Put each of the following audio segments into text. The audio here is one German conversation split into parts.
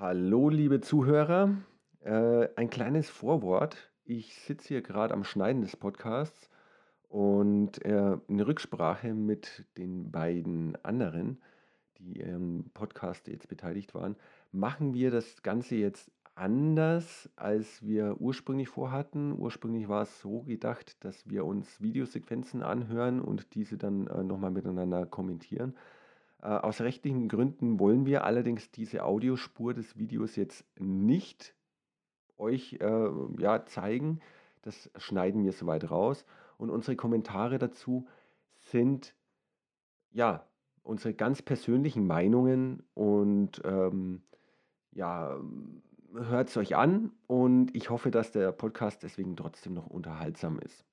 Hallo, liebe Zuhörer. Äh, ein kleines Vorwort. Ich sitze hier gerade am Schneiden des Podcasts und äh, in Rücksprache mit den beiden anderen, die im Podcast jetzt beteiligt waren, machen wir das Ganze jetzt anders, als wir ursprünglich vorhatten. Ursprünglich war es so gedacht, dass wir uns Videosequenzen anhören und diese dann äh, nochmal miteinander kommentieren. Äh, aus rechtlichen Gründen wollen wir allerdings diese Audiospur des Videos jetzt nicht euch äh, ja, zeigen. Das schneiden wir soweit raus. Und unsere Kommentare dazu sind ja unsere ganz persönlichen Meinungen und ähm, ja, hört es euch an und ich hoffe, dass der Podcast deswegen trotzdem noch unterhaltsam ist.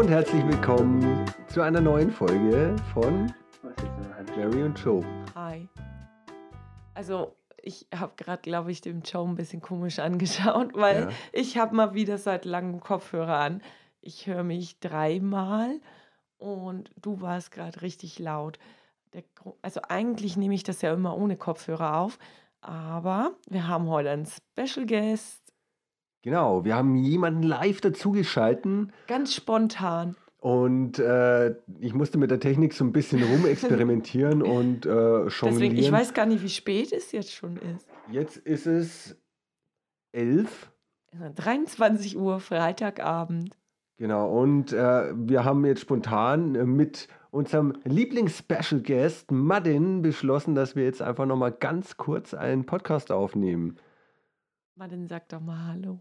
Hallo und herzlich willkommen zu einer neuen Folge von Jerry und Joe. Hi. Also ich habe gerade, glaube ich, dem Joe ein bisschen komisch angeschaut, weil ja. ich habe mal wieder seit langem Kopfhörer an. Ich höre mich dreimal und du warst gerade richtig laut. Der, also eigentlich nehme ich das ja immer ohne Kopfhörer auf, aber wir haben heute einen Special Guest Genau, wir haben jemanden live dazugeschalten. Ganz spontan. Und äh, ich musste mit der Technik so ein bisschen rumexperimentieren und äh, jonglieren. Deswegen, ich weiß gar nicht, wie spät es jetzt schon ist. Jetzt ist es 11. 23 Uhr, Freitagabend. Genau, und äh, wir haben jetzt spontan äh, mit unserem Lieblings-Special Guest Madin beschlossen, dass wir jetzt einfach nochmal ganz kurz einen Podcast aufnehmen. Madin, sag doch mal Hallo.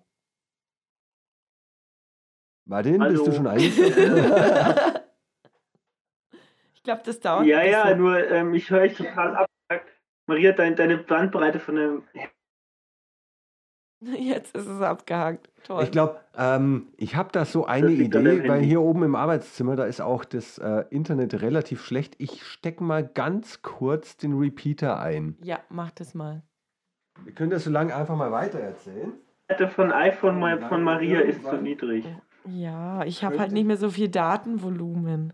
Martin, Hallo. bist du schon eingeschlafen? ich glaube, das dauert. Ja, ja, nur ähm, ich höre dich total ab. Maria, dein, deine Bandbreite von dem. Jetzt ist es abgehakt. Toll. Ich glaube, ähm, ich habe da so eine Idee, weil hier oben im Arbeitszimmer, da ist auch das äh, Internet relativ schlecht. Ich stecke mal ganz kurz den Repeater ein. Ja, mach das mal. Wir können das so lange einfach mal weiter erzählen. Die Seite von iPhone von Maria ist zu niedrig. Ja, ich habe halt nicht mehr so viel Datenvolumen.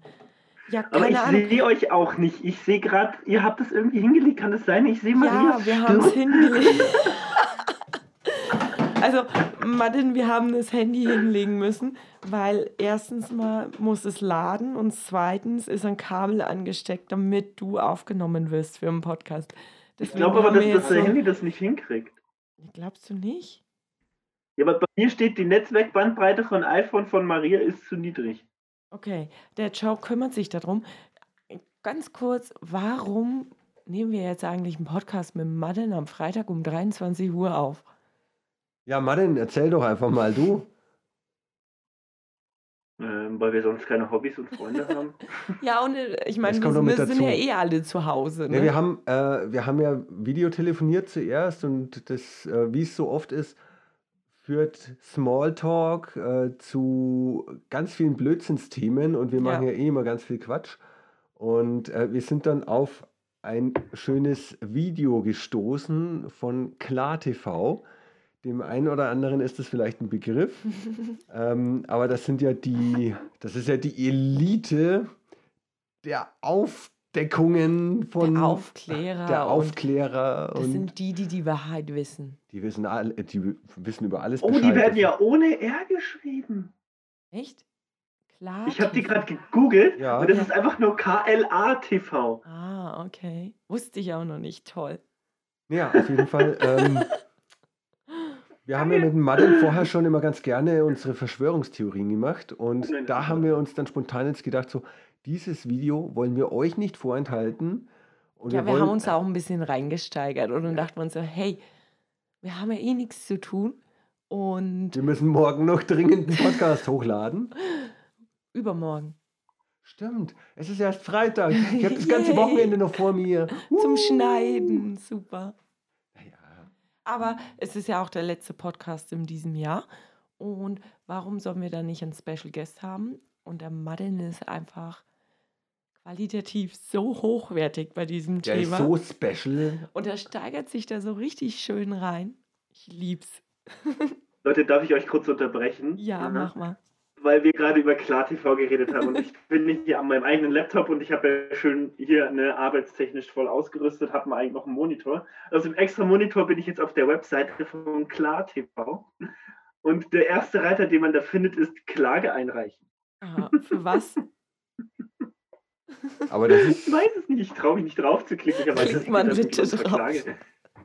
Ja, Aber ich sehe euch auch nicht. Ich sehe gerade, ihr habt es irgendwie hingelegt. Kann das sein? Ich sehe mal Ja, wir haben es hingelegt. also, Martin, wir haben das Handy hinlegen müssen, weil erstens mal muss es laden und zweitens ist ein Kabel angesteckt, damit du aufgenommen wirst für einen Podcast. Deswegen ich glaube aber, dass das so Handy das nicht hinkriegt. Glaubst du nicht? Ja, aber bei mir steht, die Netzwerkbandbreite von iPhone von Maria ist zu niedrig. Okay, der Joe kümmert sich darum. Ganz kurz, warum nehmen wir jetzt eigentlich einen Podcast mit Madden am Freitag um 23 Uhr auf? Ja, Madden, erzähl doch einfach mal du. Ähm, weil wir sonst keine Hobbys und Freunde haben. ja, und äh, ich meine, wir, wir sind ja eh alle zu Hause. Ne? Ja, wir, haben, äh, wir haben ja Videotelefoniert zuerst und das, äh, wie es so oft ist, führt Smalltalk äh, zu ganz vielen Blödsinnsthemen und wir machen ja, ja eh immer ganz viel Quatsch. Und äh, wir sind dann auf ein schönes Video gestoßen von KlarTV. Dem einen oder anderen ist das vielleicht ein Begriff. ähm, aber das sind ja die, das ist ja die Elite der Auf Aufdeckungen von der Aufklärer. Der Aufklärer. Und das sind die, die die Wahrheit wissen. Die wissen, all, die wissen über alles Oh, Bescheid. die werden ja ohne R geschrieben. Echt? Klar. Ich habe die gerade gegoogelt ja. und das ja. ist einfach nur KLA-TV. Ah, okay. Wusste ich auch noch nicht. Toll. Ja, auf jeden Fall. Ähm, wir haben ja mit dem Madden vorher schon immer ganz gerne unsere Verschwörungstheorien gemacht und da haben wir uns dann spontan jetzt gedacht, so, dieses Video wollen wir euch nicht vorenthalten. Und ja, wir, wir haben uns auch ein bisschen reingesteigert und dann dachten wir uns so, hey, wir haben ja eh nichts zu tun. Und wir müssen morgen noch dringend einen Podcast hochladen. Übermorgen. Stimmt, es ist erst Freitag. Ich habe das ganze Wochenende noch vor mir. Zum Schneiden, super. Ja. Aber es ist ja auch der letzte Podcast in diesem Jahr. Und warum sollen wir dann nicht einen Special Guest haben? Und der Madden ist einfach qualitativ so hochwertig bei diesem der Thema. Der ist so special. Und er steigert sich da so richtig schön rein. Ich lieb's. Leute, darf ich euch kurz unterbrechen? Ja, mhm. mach mal. Weil wir gerade über KlarTV geredet haben und ich bin nicht hier an meinem eigenen Laptop und ich habe ja schön hier eine arbeitstechnisch voll ausgerüstet, habe mal eigentlich noch einen Monitor. Also im extra Monitor bin ich jetzt auf der Webseite von KlarTV und der erste Reiter, den man da findet, ist Klage einreichen. Aha, für was? Aber das ist ich weiß es nicht, ich traue mich nicht drauf zu klicken. Aber Klickt man bitte drauf.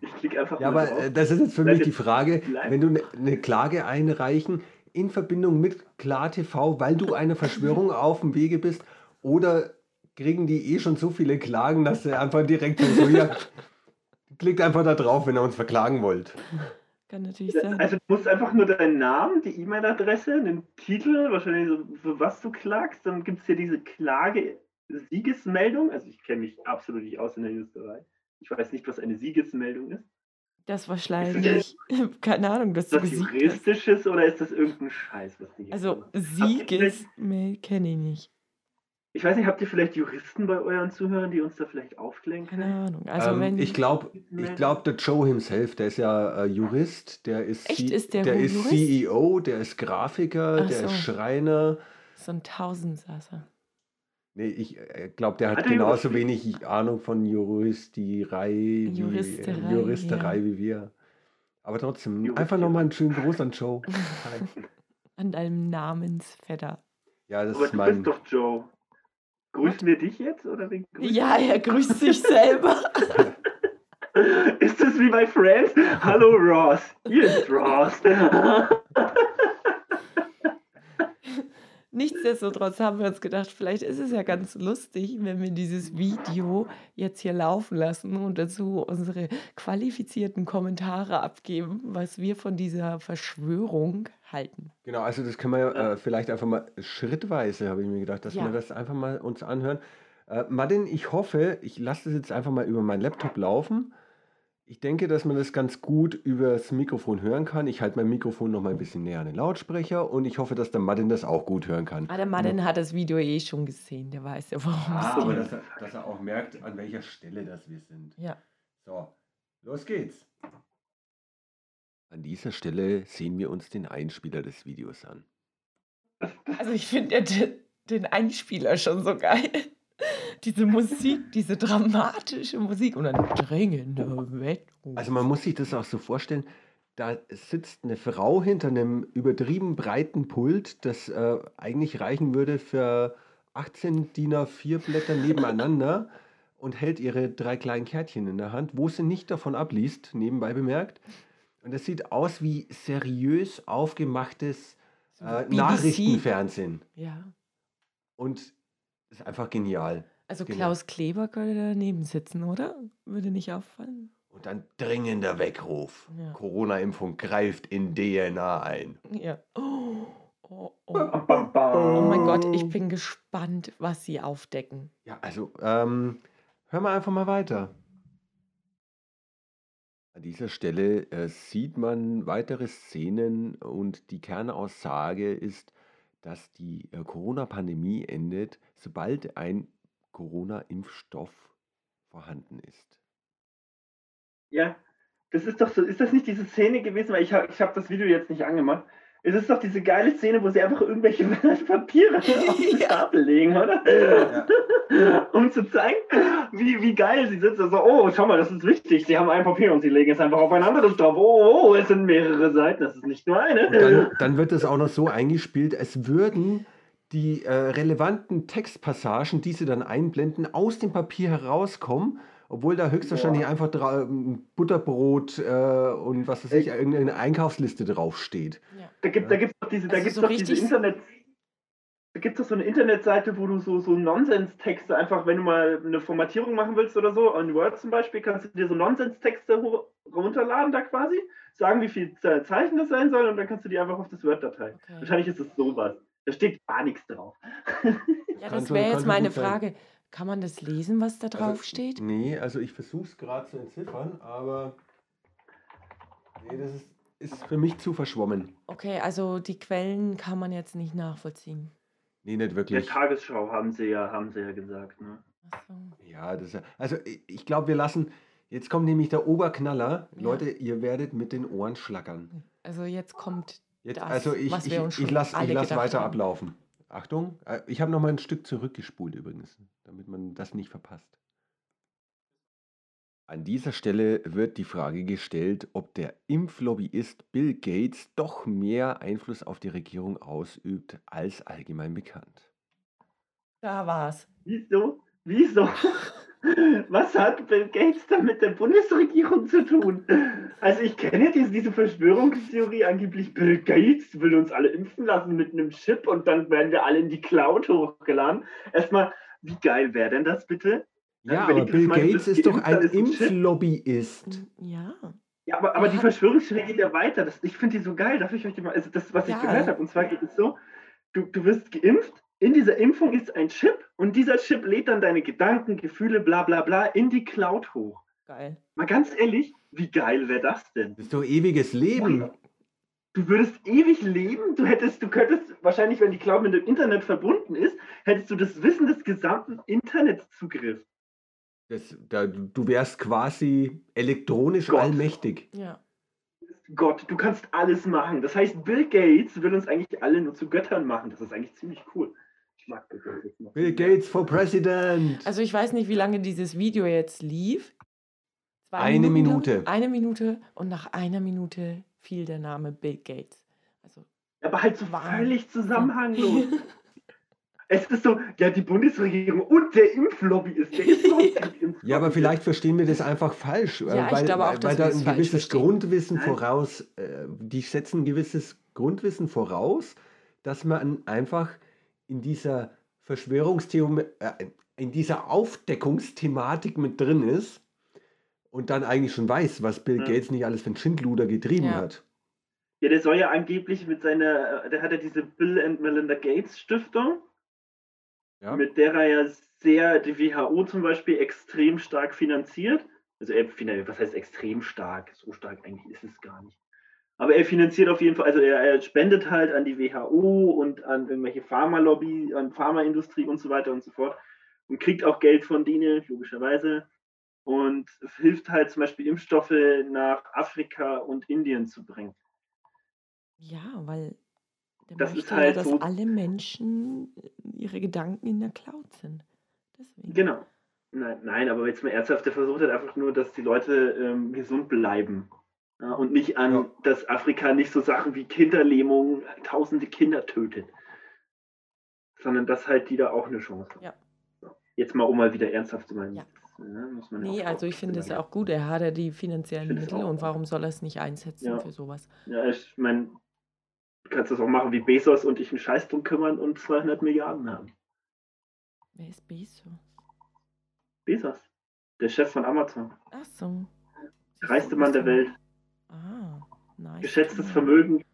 Ich klicke einfach Ja, aber drauf. Äh, das ist jetzt für mich die Frage, wenn du eine ne Klage einreichen in Verbindung mit KlarTV, weil du eine Verschwörung auf dem Wege bist, oder kriegen die eh schon so viele Klagen, dass sie einfach direkt so, ja, klickt einfach da drauf, wenn ihr uns verklagen wollt. Kann natürlich sein. Also du musst einfach nur deinen Namen, die E-Mail-Adresse, den Titel, wahrscheinlich so, für was du klagst, dann gibt es hier diese Klage Siegesmeldung. Also ich kenne mich absolut nicht aus in der Juristerei. Ich weiß nicht, was eine Siegesmeldung ist. Das wahrscheinlich. Keine Ahnung, dass ist das juristisches oder ist das irgendein Scheiß, was die Also Siegesmeldung kenne ich nicht. Ich weiß nicht, habt ihr vielleicht Juristen bei euren Zuhörern, die uns da vielleicht aufklären können? Keine Ahnung. Also ähm, wenn ich glaube, ich glaub, der Joe himself, der ist ja äh, Jurist, der ist, Echt? Ist der, der ist CEO, der ist Grafiker, Ach der so. ist Schreiner. So ein Tausendsasser. Nee, ich äh, glaube, der hat, hat genauso wenig Ahnung von Juristerei, Juristerei, wie, Juristerei ja. wie wir. Aber trotzdem, Jurist, einfach nochmal einen schönen Gruß an Joe. an deinem Namensvetter. Ja, das Aber ist mein. Du bist doch Joe. Grüßen wir dich jetzt? Oder wen ja, er grüßt sich selber. ist das wie bei Friends? Hallo Ross, hier ist Ross. Nichtsdestotrotz haben wir uns gedacht, vielleicht ist es ja ganz lustig, wenn wir dieses Video jetzt hier laufen lassen und dazu unsere qualifizierten Kommentare abgeben, was wir von dieser Verschwörung halten. Genau, also das können wir äh, vielleicht einfach mal schrittweise, habe ich mir gedacht, dass ja. wir das einfach mal uns anhören. Äh, Martin, ich hoffe, ich lasse das jetzt einfach mal über meinen Laptop laufen ich denke, dass man das ganz gut übers Mikrofon hören kann. Ich halte mein Mikrofon noch mal ein bisschen näher an den Lautsprecher und ich hoffe, dass der Martin das auch gut hören kann. Ah, der Martin hat das Video eh schon gesehen, der weiß ja, worum ah, es geht. Aber dass er, dass er auch merkt, an welcher Stelle das wir sind. Ja. So, los geht's. An dieser Stelle sehen wir uns den Einspieler des Videos an. Also ich finde den Einspieler schon so geil diese Musik, diese dramatische Musik und dann drängender Wettruf. Also man muss sich das auch so vorstellen, da sitzt eine Frau hinter einem übertrieben breiten Pult, das äh, eigentlich reichen würde für 18 DIN A4 Blätter nebeneinander und hält ihre drei kleinen Kärtchen in der Hand, wo sie nicht davon abliest, nebenbei bemerkt. Und das sieht aus wie seriös aufgemachtes äh, Nachrichtenfernsehen. Ja. Und ist einfach genial. Also genial. Klaus Kleber könnte daneben sitzen, oder? Würde nicht auffallen. Und dann dringender Weckruf. Ja. Corona-Impfung greift in DNA ein. Ja. Oh, oh, oh. oh mein Gott, ich bin gespannt, was sie aufdecken. Ja, also ähm, hör mal einfach mal weiter. An dieser Stelle äh, sieht man weitere Szenen und die Kernaussage ist, dass die äh, Corona-Pandemie endet, sobald ein Corona-Impfstoff vorhanden ist. Ja, das ist doch so, ist das nicht diese Szene gewesen, weil ich habe ich hab das Video jetzt nicht angemacht, es ist doch diese geile Szene, wo sie einfach irgendwelche Papiere auf den Stapel legen, oder? Ja. um zu zeigen, wie, wie geil sie sitzen. Also, oh, schau mal, das ist wichtig. Sie haben ein Papier und sie legen es einfach auf ein anderes drauf. Oh, oh, es sind mehrere Seiten, das ist nicht nur eine. Dann, dann, wird es auch noch so eingespielt, es würden die äh, relevanten Textpassagen, die sie dann einblenden, aus dem Papier herauskommen obwohl da höchstwahrscheinlich ja. einfach Butterbrot äh, und was weiß ich, irgendeine Einkaufsliste draufsteht. Ja. Da gibt es da gibt's doch diese, da also gibt's so doch diese Internet. Da gibt es so eine Internetseite, wo du so, so Nonsens-Texte einfach, wenn du mal eine Formatierung machen willst oder so, on Word zum Beispiel, kannst du dir so Nonsens-Texte runterladen da quasi, sagen, wie viel Zeichen das sein soll und dann kannst du die einfach auf das Word-Datei. Okay. Wahrscheinlich ist es sowas. Da steht gar nichts drauf. Ja, das wäre jetzt meine Frage. Kann man das lesen, was da drauf also, steht? Nee, also ich versuche es gerade zu entziffern, aber nee, das ist, ist für mich zu verschwommen. Okay, also die Quellen kann man jetzt nicht nachvollziehen. Nee, nicht wirklich. Der Tagesschau haben sie ja, haben sie ja gesagt. Ne? Ach so. Ja, das ist, also ich glaube, wir lassen. Jetzt kommt nämlich der Oberknaller. Ja. Leute, ihr werdet mit den Ohren schlackern. Also jetzt kommt jetzt, das, also ich, ich, ich lasse lass weiter haben. ablaufen. Achtung, äh, ich habe noch mal ein Stück zurückgespult übrigens, damit man das nicht verpasst. An dieser Stelle wird die Frage gestellt, ob der Impflobbyist Bill Gates doch mehr Einfluss auf die Regierung ausübt als allgemein bekannt. Da war's. Wieso? Wieso? Was hat Bill Gates da mit der Bundesregierung zu tun? Also ich kenne diese, diese Verschwörungstheorie, angeblich Bill Gates will uns alle impfen lassen mit einem Chip und dann werden wir alle in die Cloud hochgeladen. Erstmal, wie geil wäre denn das bitte? Ja, aber Bill Gates ist doch ein Impflobbyist. Ja. Ja, aber, aber die Verschwörungstheorie geht ja weiter. Das, ich finde die so geil. Darf ich euch die mal, also das, was ja. ich gehört habe, und zwar geht es so, du, du wirst geimpft, in dieser Impfung ist ein Chip und dieser Chip lädt dann deine Gedanken, Gefühle, bla bla bla in die Cloud hoch. Geil. Mal ganz ehrlich, wie geil wäre das denn? Das ist doch ewiges Leben. Du würdest ewig leben, du hättest, du könntest, wahrscheinlich, wenn die Cloud mit dem Internet verbunden ist, hättest du das Wissen des gesamten Internetzugriffs. Das, da, du wärst quasi elektronisch Gott. allmächtig. Ja. Gott, du kannst alles machen. Das heißt, Bill Gates will uns eigentlich alle nur zu Göttern machen. Das ist eigentlich ziemlich cool. Bill Gates for President. Also ich weiß nicht, wie lange dieses Video jetzt lief. Zwei eine Minute, Minute. Eine Minute und nach einer Minute fiel der Name Bill Gates. Also, aber halt so völlig zusammenhanglos. Es ist so, ja, die Bundesregierung und der Impflobby ist der Impflobby. Ja, aber vielleicht verstehen wir das einfach falsch. Ja, weil, ich glaube auch, weil da ein gewisses Grundwissen Nein. voraus, äh, die setzen ein gewisses Grundwissen voraus, dass man einfach in dieser Verschwörungstheorie, äh, in dieser Aufdeckungsthematik mit drin ist und dann eigentlich schon weiß, was Bill ja. Gates nicht alles für ein Schindluder getrieben ja. hat. Ja, der soll ja angeblich mit seiner, der hat ja diese Bill and Melinda Gates Stiftung ja. mit der er ja sehr die WHO zum Beispiel extrem stark finanziert. Also er finanziert, was heißt extrem stark? So stark eigentlich ist es gar nicht. Aber er finanziert auf jeden Fall, also er, er spendet halt an die WHO und an irgendwelche Pharmalobby, an Pharmaindustrie und so weiter und so fort und kriegt auch Geld von denen, logischerweise. Und hilft halt zum Beispiel Impfstoffe nach Afrika und Indien zu bringen. Ja, weil der das ist halt ja, dass so. alle Menschen äh, ihre Gedanken in der Cloud sind. Deswegen. Genau. Nein, nein, aber jetzt mal ernsthaft, der versucht halt einfach nur, dass die Leute ähm, gesund bleiben. Ja, und nicht an, ja. dass Afrika nicht so Sachen wie Kinderlähmung tausende Kinder tötet. Sondern dass halt die da auch eine Chance haben. Ja. Jetzt mal, um mal wieder ernsthaft zu meinen. Ja. Ja, nee, also ich finde es ja auch gut. Er hat ja die finanziellen Mittel und warum soll er es nicht einsetzen ja. für sowas? Ja, ich meine, Du kannst das auch machen wie Bezos und dich einen Scheiß drum kümmern und 200 Milliarden haben. Wer ist Bezos? Bezos, der Chef von Amazon. Ach so. Der reichste Mann der Welt. Ah, nice. Geschätztes Vermögen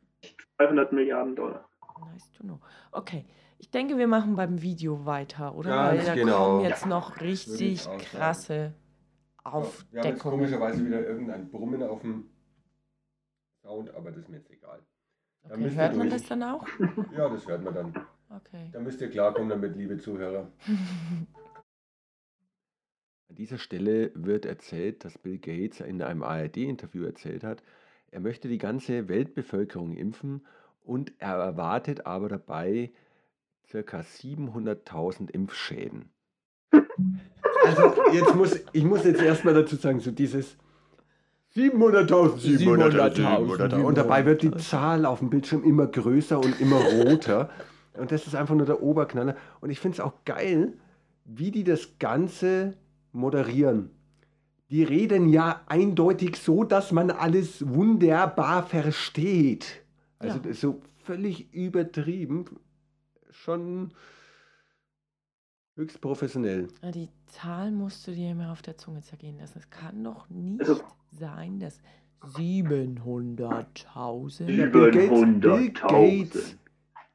200 Milliarden Dollar. Nice to know. Okay, ich denke, wir machen beim Video weiter, oder? Ganz Weil da genau. kommen jetzt noch richtig krasse Aufdeckungen. Wir haben jetzt komischerweise wieder irgendein Brummen auf dem Sound, aber das ist mir jetzt egal. Okay, hört man das dann auch? Ja, das hört man dann. Okay. Da müsst ihr klarkommen damit, liebe Zuhörer. An dieser Stelle wird erzählt, dass Bill Gates in einem ARD-Interview erzählt hat, er möchte die ganze Weltbevölkerung impfen und er erwartet aber dabei ca. 700.000 Impfschäden. Also jetzt muss ich muss jetzt erstmal dazu sagen, so dieses 700.000, 700.000. Und dabei wird die Zahl auf dem Bildschirm immer größer und immer roter. Und das ist einfach nur der Oberknaller. Und ich finde es auch geil, wie die das Ganze moderieren. Die reden ja eindeutig so, dass man alles wunderbar versteht. Also ja. so völlig übertrieben schon höchst professionell. Die Zahl musst du dir immer auf der Zunge zergehen lassen. Es kann doch nicht also, sein, dass 700.000 Bill Bill Gates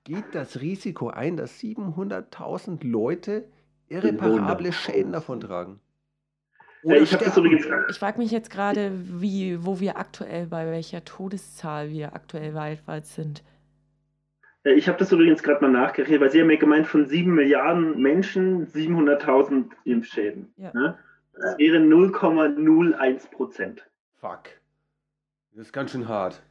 geht das Risiko ein, dass 700.000 Leute irreparable Schäden davon tragen. Ja, ich ich frage mich jetzt gerade, wie, wo wir aktuell, bei welcher Todeszahl wir aktuell weltweit sind. Ich habe das übrigens gerade mal nachgerechnet, weil Sie haben ja gemeint, von 7 Milliarden Menschen 700.000 Impfschäden. Ja. Ne? Das wäre 0,01 Prozent. Fuck. Das ist ganz schön hart.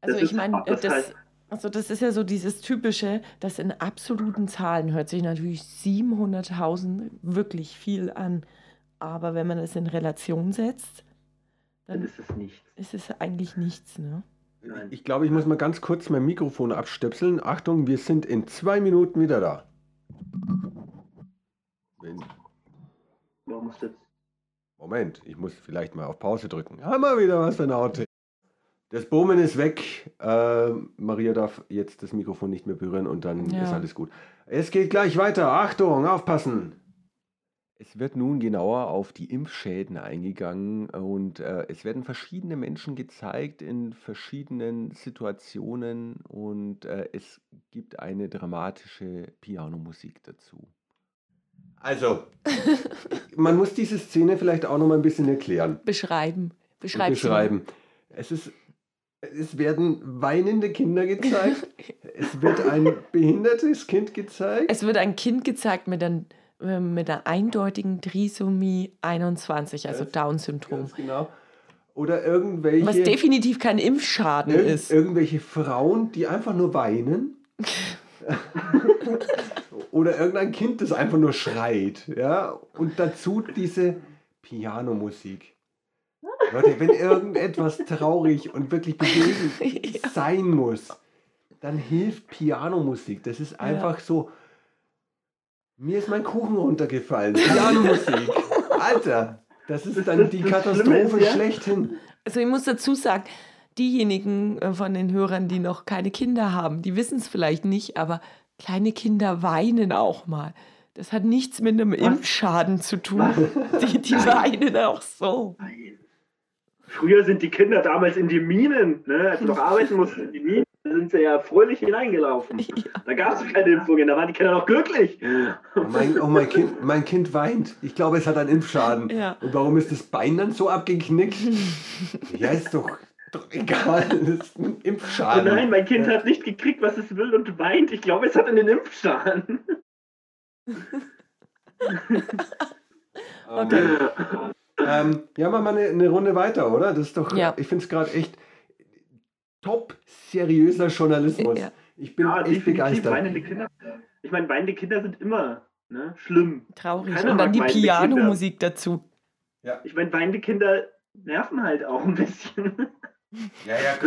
Also das ich meine, das, das, also das ist ja so dieses typische, das in absoluten Zahlen hört sich natürlich 700.000 wirklich viel an. Aber wenn man es in Relation setzt, dann, dann ist es nichts. Ist es eigentlich nichts, ne? Nein. Ich glaube, ich muss mal ganz kurz mein Mikrofon abstöpseln. Achtung, wir sind in zwei Minuten wieder da. Wenn... Warum ist das? Moment, ich muss vielleicht mal auf Pause drücken. Haben wir wieder was für ein Auto. Das Bohmen ist weg. Äh, Maria darf jetzt das Mikrofon nicht mehr berühren und dann ja. ist alles gut. Es geht gleich weiter. Achtung, aufpassen. Es wird nun genauer auf die Impfschäden eingegangen und äh, es werden verschiedene Menschen gezeigt in verschiedenen Situationen und äh, es gibt eine dramatische Pianomusik dazu. Also, man muss diese Szene vielleicht auch noch mal ein bisschen erklären. Beschreiben. Beschreiben. Beschreiben. Es ist es werden weinende Kinder gezeigt. es wird ein behindertes Kind gezeigt. Es wird ein Kind gezeigt mit einem mit einer eindeutigen Trisomie 21, also Down-Syndrom. Genau. Oder irgendwelche. Was definitiv kein Impfschaden irg ist. Irgendwelche Frauen, die einfach nur weinen. Oder irgendein Kind, das einfach nur schreit. Ja? Und dazu diese Pianomusik. Leute, wenn irgendetwas traurig und wirklich bewegend ja. sein muss, dann hilft Pianomusik. Das ist einfach ja. so mir ist mein Kuchen runtergefallen. Pianomusik. Alter, das ist dann die Katastrophe ist, ja? schlechthin. Also ich muss dazu sagen, diejenigen äh, von den Hörern, die noch keine Kinder haben, die wissen es vielleicht nicht, aber kleine Kinder weinen auch mal. Das hat nichts mit einem Was? Impfschaden zu tun. Die, die weinen auch so. Früher sind die Kinder damals in die Minen, ne, als noch arbeiten mussten in die Minen sind sie ja fröhlich hineingelaufen. Ja. Da gab es keine Impfungen, da waren die Kinder noch glücklich. Oh mein, oh mein, kind, mein Kind weint. Ich glaube, es hat einen Impfschaden. Ja. Und warum ist das Bein dann so abgeknickt? ja, ist doch, doch egal. Das ist ein Impfschaden. Oh nein, mein Kind ja. hat nicht gekriegt, was es will und weint. Ich glaube, es hat einen Impfschaden. okay. Ähm, ja, machen wir mal eine, eine, Runde weiter, oder? Das ist doch, ja. ich finde es gerade echt top seriöser Journalismus. Ja. Ich bin ja, echt begeistert. Weinende Kinder, ich meine, weinende Kinder sind immer ne, schlimm. Traurig. Keiner Und dann die Pianomusik dazu. Ja. Ich meine, weinende Kinder nerven halt auch ein bisschen. Ja, ja,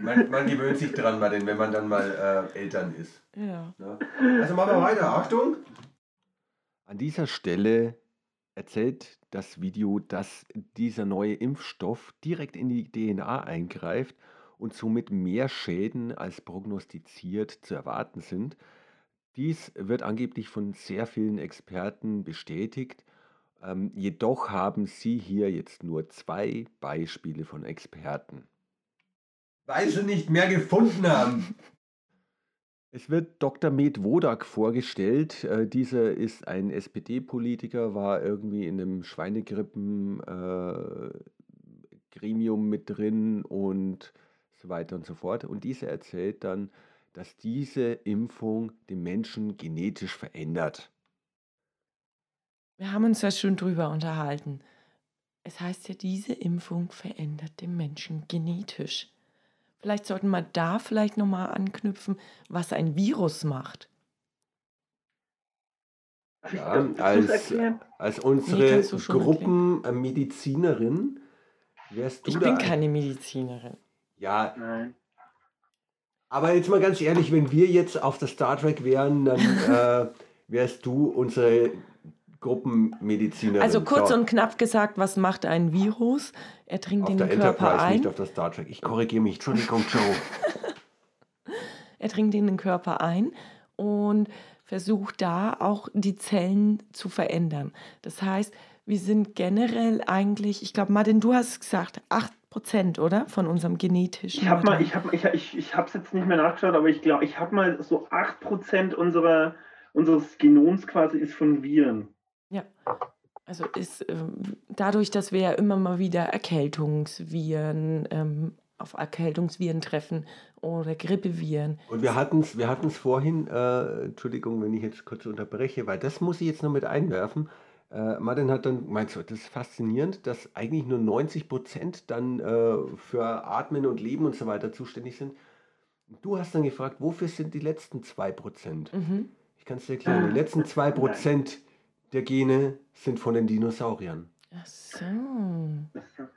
man, man gewöhnt sich dran, mal, wenn man dann mal äh, Eltern ist. Ja. ja. Also machen wir weiter. Achtung! An dieser Stelle erzählt das Video, dass dieser neue Impfstoff direkt in die DNA eingreift und somit mehr Schäden als prognostiziert zu erwarten sind. Dies wird angeblich von sehr vielen Experten bestätigt. Ähm, jedoch haben sie hier jetzt nur zwei Beispiele von Experten. Weil sie nicht mehr gefunden haben. Es wird Dr. Med Wodak vorgestellt. Äh, dieser ist ein SPD-Politiker, war irgendwie in einem Schweinegrippen-Gremium äh, mit drin und so weiter und so fort. Und dieser erzählt dann, dass diese Impfung den Menschen genetisch verändert. Wir haben uns ja schon drüber unterhalten. Es heißt ja, diese Impfung verändert den Menschen genetisch. Vielleicht sollten wir da vielleicht nochmal anknüpfen, was ein Virus macht. Ja, als, als unsere nee, Gruppenmedizinerin wärst du Ich bin keine Medizinerin. Ja. Nein. Aber jetzt mal ganz ehrlich, wenn wir jetzt auf der Star Trek wären, dann äh, wärst du unsere Gruppenmedizinerin. Also kurz so. und knapp gesagt, was macht ein Virus? Er dringt auf in den Körper Enterprise, ein. Nicht auf der Star Trek. Ich korrigiere mich. Entschuldigung, Joe. er dringt in den Körper ein und versucht da auch die Zellen zu verändern. Das heißt, wir sind generell eigentlich, ich glaube, Martin, du hast gesagt, 8% oder? Von unserem genetischen. Ich habe mal, ich habe ich, ich, ich es jetzt nicht mehr nachgeschaut, aber ich glaube, ich habe mal so 8% unserer, unseres Genoms quasi ist von Viren. Ja. Also ist äh, dadurch, dass wir ja immer mal wieder Erkältungsviren ähm, auf Erkältungsviren treffen oder Grippeviren. Und wir hatten es wir vorhin, äh, Entschuldigung, wenn ich jetzt kurz unterbreche, weil das muss ich jetzt noch mit einwerfen. Äh, Martin hat dann gemeint, so, das ist faszinierend, dass eigentlich nur 90 Prozent dann äh, für Atmen und Leben und so weiter zuständig sind. Du hast dann gefragt, wofür sind die letzten 2 Prozent? Mhm. Ich kann es dir erklären. Die letzten 2 Prozent der Gene sind von den Dinosauriern. Ach so. Okay.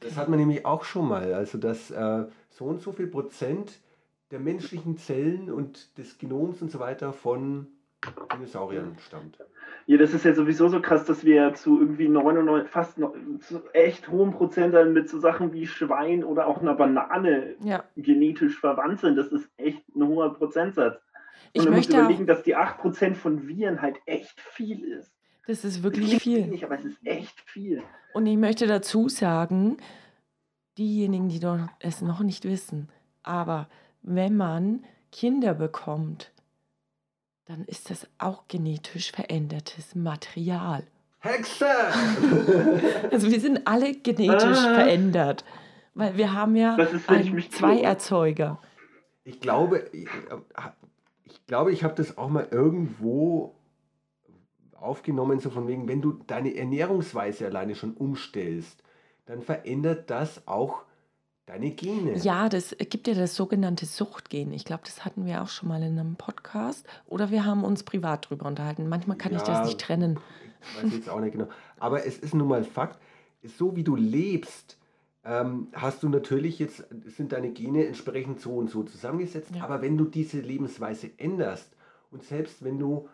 Das hat man nämlich auch schon mal. Also, dass äh, so und so viel Prozent der menschlichen Zellen und des Genoms und so weiter von Dinosauriern stammt. Ja, das ist ja sowieso so krass, dass wir zu irgendwie 99, fast noch, zu echt hohen Prozentteilen mit so Sachen wie Schwein oder auch einer Banane ja. genetisch verwandt sind. Das ist echt ein hoher Prozentsatz. Und ich möchte überlegen, dass die 8% von Viren halt echt viel ist. Das ist wirklich das viel. Wenig, aber es ist echt viel. Und ich möchte dazu sagen, diejenigen, die es noch nicht wissen, aber wenn man Kinder bekommt, dann ist das auch genetisch verändertes Material. Hexe! also wir sind alle genetisch ah. verändert, weil wir haben ja ist, einen Zweierzeuger. Ich glaube, ich, ich glaube, ich habe das auch mal irgendwo aufgenommen, so von wegen, wenn du deine Ernährungsweise alleine schon umstellst, dann verändert das auch deine Gene. Ja, das gibt ja das sogenannte Suchtgen. Ich glaube, das hatten wir auch schon mal in einem Podcast oder wir haben uns privat drüber unterhalten. Manchmal kann ja, ich das nicht trennen. Ich weiß jetzt auch nicht genau. Aber es ist nun mal Fakt, so wie du lebst, ähm, hast du natürlich jetzt, sind deine Gene entsprechend so und so zusammengesetzt. Ja. Aber wenn du diese Lebensweise änderst und selbst wenn du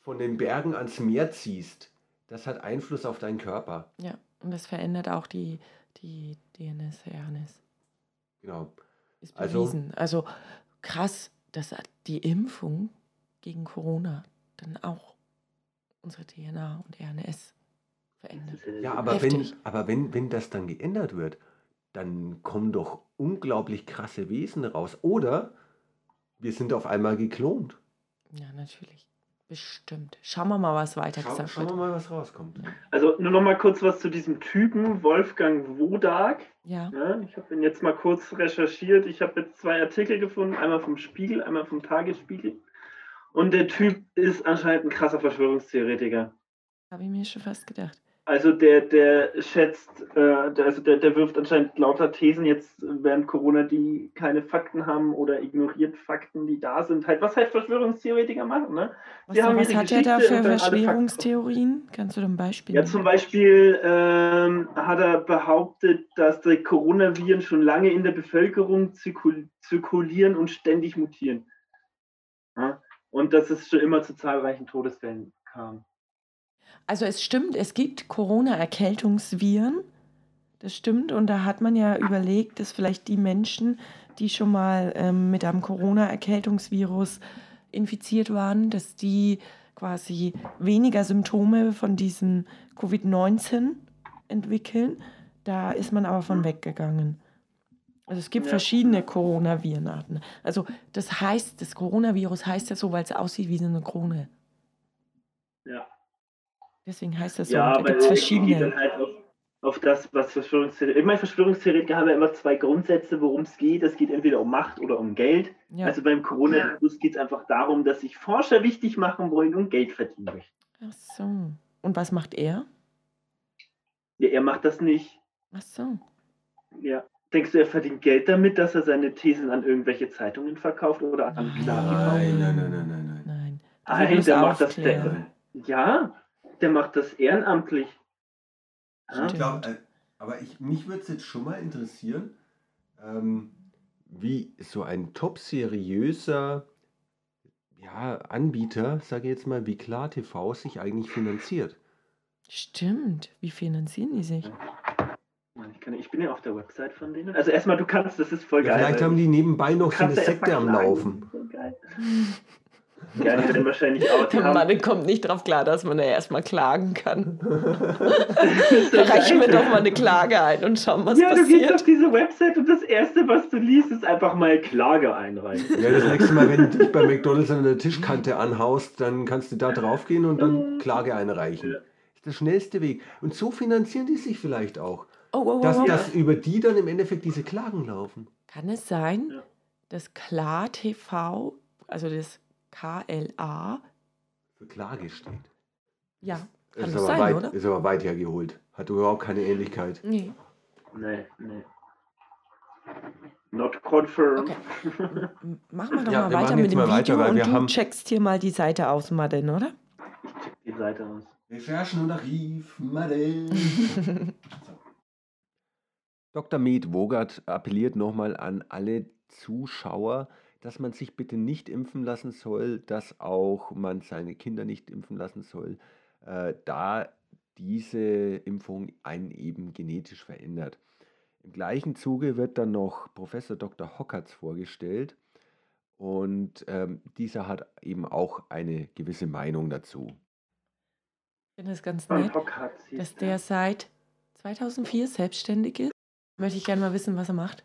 von den Bergen ans Meer ziehst, das hat Einfluss auf deinen Körper. Ja, und das verändert auch die, die DNS, RNS. Genau. Ist also bewiesen. Also, also krass, dass die Impfung gegen Corona dann auch unsere DNA und RNS verändert. Ja, aber, wenn, aber wenn, wenn das dann geändert wird, dann kommen doch unglaublich krasse Wesen raus. Oder wir sind auf einmal geklont. Ja, natürlich. Bestimmt. Schauen wir mal, was weiter Schau, gesagt Schauen wir mal, was rauskommt. Also nur noch mal kurz was zu diesem Typen, Wolfgang Wodak. Ja. ja ich habe ihn jetzt mal kurz recherchiert. Ich habe jetzt zwei Artikel gefunden, einmal vom Spiegel, einmal vom Tagesspiegel. Und der Typ ist anscheinend ein krasser Verschwörungstheoretiker. Habe ich mir schon fast gedacht. Also der, der schätzt, äh, der, also der, der wirft anscheinend lauter Thesen jetzt während Corona, die keine Fakten haben oder ignoriert Fakten, die da sind. Halt, was halt Verschwörungstheoretiker machen, ne? Was, was hat er da für Verschwörungstheorien? Kannst du da ein Beispiel Ja, zum Beispiel ähm, hat er behauptet, dass die Coronaviren schon lange in der Bevölkerung zirkul zirkulieren und ständig mutieren. Ja? Und dass es schon immer zu zahlreichen Todesfällen kam. Also es stimmt, es gibt Corona-Erkältungsviren. Das stimmt. Und da hat man ja überlegt, dass vielleicht die Menschen, die schon mal ähm, mit einem Corona-Erkältungsvirus infiziert waren, dass die quasi weniger Symptome von diesem Covid-19 entwickeln. Da ist man aber von weggegangen. Also es gibt ja. verschiedene Coronavirenarten. Also das heißt, das Coronavirus heißt ja so, weil es aussieht wie so eine Krone. Ja. Deswegen heißt das so. Ja, da gibt es verschiedene. Dann halt auf, auf das, was Verschwörungstheoretiker. Ich meine, Verschwörungstheoretiker haben ja immer zwei Grundsätze, worum es geht. Es geht entweder um Macht oder um Geld. Ja. Also beim Coronavirus geht es einfach darum, dass sich Forscher wichtig machen wollen und Geld verdienen möchten. Ach so. Und was macht er? Ja, er macht das nicht. Ach so. Ja. Denkst du, er verdient Geld damit, dass er seine Thesen an irgendwelche Zeitungen verkauft oder an nein, nein, nein, nein, nein, nein. Nein, nein der macht das. Ja, der macht das ehrenamtlich. Ja? Ich glaub, äh, aber ich, mich würde es jetzt schon mal interessieren, ähm, wie so ein top seriöser ja, Anbieter, sage ich jetzt mal, wie Klar TV sich eigentlich finanziert. Stimmt, wie finanzieren die sich? Ich, kann, ich, bin ja auf der Website von denen. Also erstmal, du kannst, das ist voll ja, geil. Vielleicht haben die nebenbei noch so eine Sekte am Laufen. So geil. Ja, die werden wahrscheinlich auch. Der Mann kommt nicht drauf klar, dass man ja erstmal klagen kann. da reichen wir doch mal eine Klage ein und schauen, was ja, passiert. Ja, du gehst auf diese Website und das Erste, was du liest, ist einfach mal Klage einreichen. Ja, das nächste Mal, wenn du dich bei McDonalds an der Tischkante anhaust, dann kannst du da drauf gehen und dann Klage einreichen. Das ist der schnellste Weg. Und so finanzieren die sich vielleicht auch. Oh, oh, oh, dass, dass über die dann im Endeffekt diese Klagen laufen. Kann es sein, ja. dass Klar TV, also das KLA. Für Klage steht. Ja, kann ist das sein, weit, oder? Ist aber weit hergeholt. Hat überhaupt keine Ähnlichkeit. Nee. Nee, nee. Not confirmed. Okay. Machen wir doch ja, mal weiter mit dem Video weiter, und du haben... checkst hier mal die Seite aus, Madden, oder? Ich check die Seite aus. Recherchen und Archiv, Madden. Dr. Med Wogert appelliert nochmal an alle Zuschauer, dass man sich bitte nicht impfen lassen soll, dass auch man seine Kinder nicht impfen lassen soll, äh, da diese Impfung einen eben genetisch verändert. Im gleichen Zuge wird dann noch Professor Dr. Hockertz vorgestellt und ähm, dieser hat eben auch eine gewisse Meinung dazu. Ich finde es ganz nett, dass der seit 2004 selbstständig ist. Möchte ich gerne mal wissen, was er macht.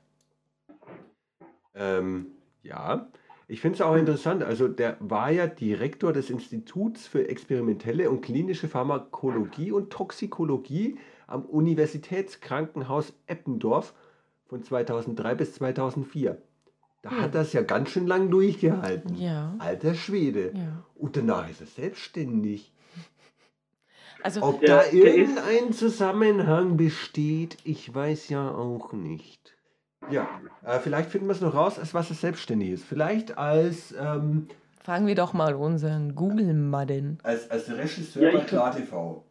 Ähm, ja, ich finde es auch interessant. Also der war ja Direktor des Instituts für experimentelle und klinische Pharmakologie und Toxikologie am Universitätskrankenhaus Eppendorf von 2003 bis 2004. Da ja. hat er es ja ganz schön lang durchgehalten. Ja. Alter Schwede. Ja. Und danach ist er selbstständig. Also, Ob da irgendein Zusammenhang besteht, ich weiß ja auch nicht. Ja, äh, vielleicht finden wir es noch raus, als was es selbstständig ist. Vielleicht als. Ähm, Fragen wir doch mal unseren Google-Madden. Als, als Regisseur ja, bei KlarTV.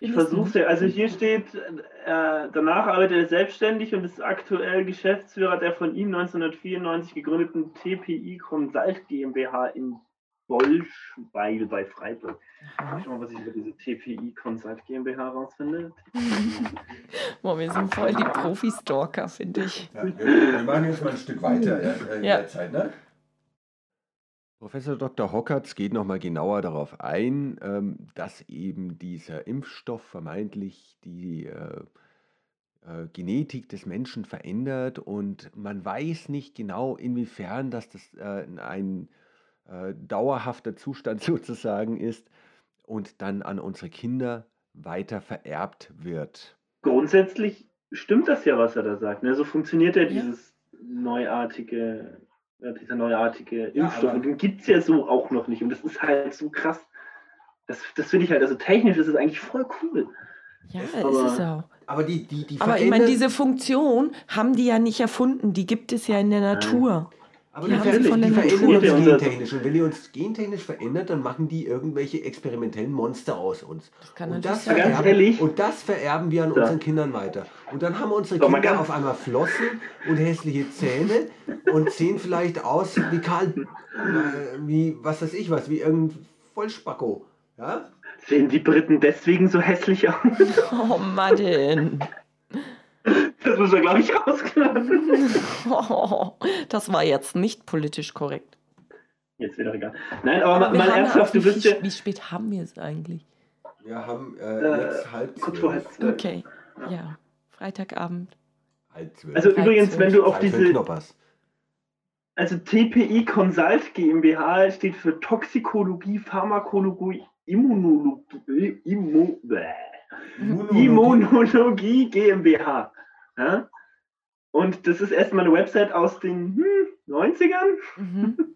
Ich versuche es Also hier steht, äh, danach arbeitet er selbstständig und ist aktuell Geschäftsführer der von ihm 1994 gegründeten TPI Consult GmbH in Bolschweil bei Freiburg. Mhm. Schau mal, was ich über diese TPI Consult GmbH rausfinde. Boah, wir sind voll die Profi-Stalker, finde ich. Ja, wir, wir, machen jetzt mal ein Stück weiter ja, in ja. der Zeit, ne? Professor Dr. Hockertz geht nochmal genauer darauf ein, ähm, dass eben dieser Impfstoff vermeintlich die äh, äh, Genetik des Menschen verändert und man weiß nicht genau, inwiefern dass das äh, ein äh, dauerhafter Zustand sozusagen ist und dann an unsere Kinder weiter vererbt wird. Grundsätzlich stimmt das ja, was er da sagt. Ne? So funktioniert ja dieses neuartige, ja, dieser neuartige Impfstoff. Ja, und den gibt es ja so auch noch nicht. Und das ist halt so krass. Das, das finde ich halt, also technisch ist es eigentlich voll cool. Ja, aber, ist es auch. Aber, die, die, die aber ich meine, diese Funktion haben die ja nicht erfunden. Die gibt es ja in der Natur. Aber die, die, die, die verändern uns gentechnisch. Und wenn die uns gentechnisch verändert, dann machen die irgendwelche experimentellen Monster aus uns. Das kann und, das vererben, und das vererben wir an ja. unseren Kindern weiter. Und dann haben unsere Kinder auf einmal Flossen und hässliche Zähne und sehen vielleicht aus wie Karl, äh, wie was weiß ich was, wie irgendein Vollspacko. Ja? Sehen die Briten deswegen so hässlich aus? Oh Mann. Das müssen wir, glaube ich, rausknallen. Oh, das war jetzt nicht politisch korrekt. Jetzt wieder egal. Nein, aber, aber mal ernsthaft, du bist ja. Wie spät haben wir es eigentlich? Wir haben äh, jetzt halb zwölf. Vor halb zwölf. Okay, ja. ja. Freitagabend. Halb zwölf. Also halb übrigens, zwölf. wenn du auf diese. Knoppers. Also TPI Consult GmbH steht für Toxikologie, Pharmakologie, Immunologie, Immunologie. Immunologie GmbH. Ja? Und das ist erstmal eine Website aus den hm, 90ern. Mhm.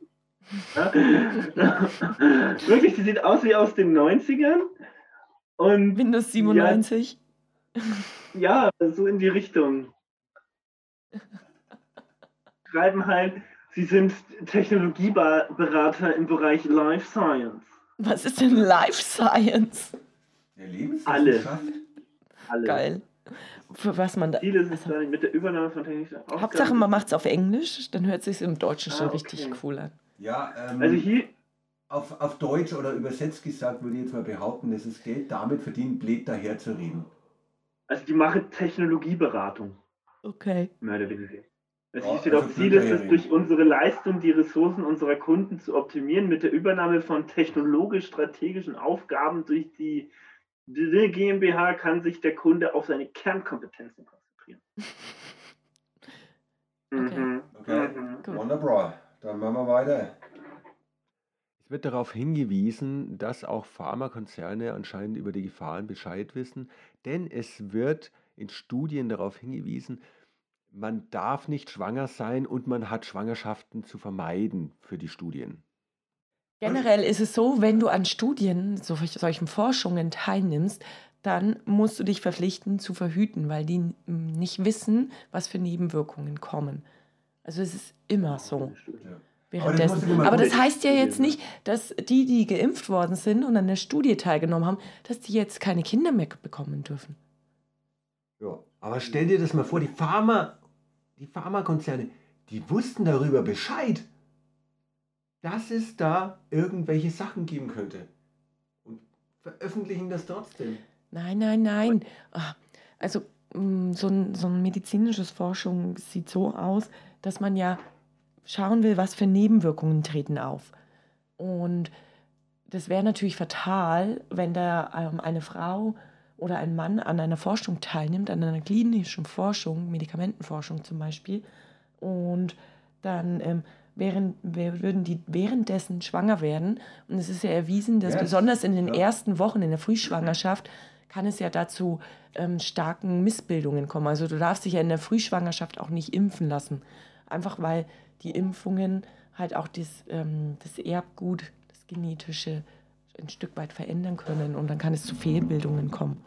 Ja? Wirklich, die sieht aus wie aus den 90ern. Und, Windows 97? Ja, ja, so in die Richtung. Schreiben halt, sie sind Technologieberater im Bereich Life Science. Was ist denn Life Science? Der Alles. Alles. Geil für was man da. Ziele sind also, mit der Übernahme von technischen Aufgaben. Hauptsache, man macht es auf Englisch, dann hört es sich im Deutschen ah, schon okay. richtig cool an. Ja, ähm, also hier. Auf, auf Deutsch oder übersetzt gesagt würde ich jetzt mal behaupten, dass es Geld damit verdient, blöd daher zu reden. Also die machen Technologieberatung. Okay. Mehr oder weniger. Also hier steht auch Ziel ist es, durch unsere Leistung die Ressourcen unserer Kunden zu optimieren mit der Übernahme von technologisch-strategischen Aufgaben durch die, die GmbH kann sich der Kunde auf seine Kernkompetenzen konzentrieren. Okay, mhm. okay. Mhm. wunderbar. Dann machen wir weiter. Es wird darauf hingewiesen, dass auch Pharmakonzerne anscheinend über die Gefahren Bescheid wissen, denn es wird in Studien darauf hingewiesen, man darf nicht schwanger sein und man hat Schwangerschaften zu vermeiden für die Studien. Generell ist es so, wenn du an Studien, so solchen Forschungen teilnimmst, dann musst du dich verpflichten zu verhüten, weil die nicht wissen, was für Nebenwirkungen kommen. Also es ist immer so. Währenddessen. Aber, Aber das heißt ja jetzt nicht, dass die, die geimpft worden sind und an der Studie teilgenommen haben, dass die jetzt keine Kinder mehr bekommen dürfen. Ja, aber stell dir das mal vor, die Pharma, die Pharmakonzerne, die wussten darüber Bescheid, dass es da irgendwelche Sachen geben könnte. Und veröffentlichen das trotzdem. Nein, nein, nein. Ah, also mm, so ein, so ein medizinisches Forschung sieht so aus, dass man ja schauen will, was für Nebenwirkungen treten auf. Und das wäre natürlich fatal, wenn da ähm, eine Frau oder ein Mann an einer Forschung teilnimmt, an einer klinischen Forschung, Medikamentenforschung zum Beispiel, und dann ähm, während, würden die währenddessen schwanger werden. Und es ist ja erwiesen, dass yes. besonders in den ja. ersten Wochen in der Frühschwangerschaft kann es ja dazu ähm, starken Missbildungen kommen. Also du darfst dich ja in der Frühschwangerschaft auch nicht impfen lassen. Einfach weil die Impfungen halt auch das, ähm, das Erbgut, das Genetische ein Stück weit verändern können und dann kann es zu Fehlbildungen kommen.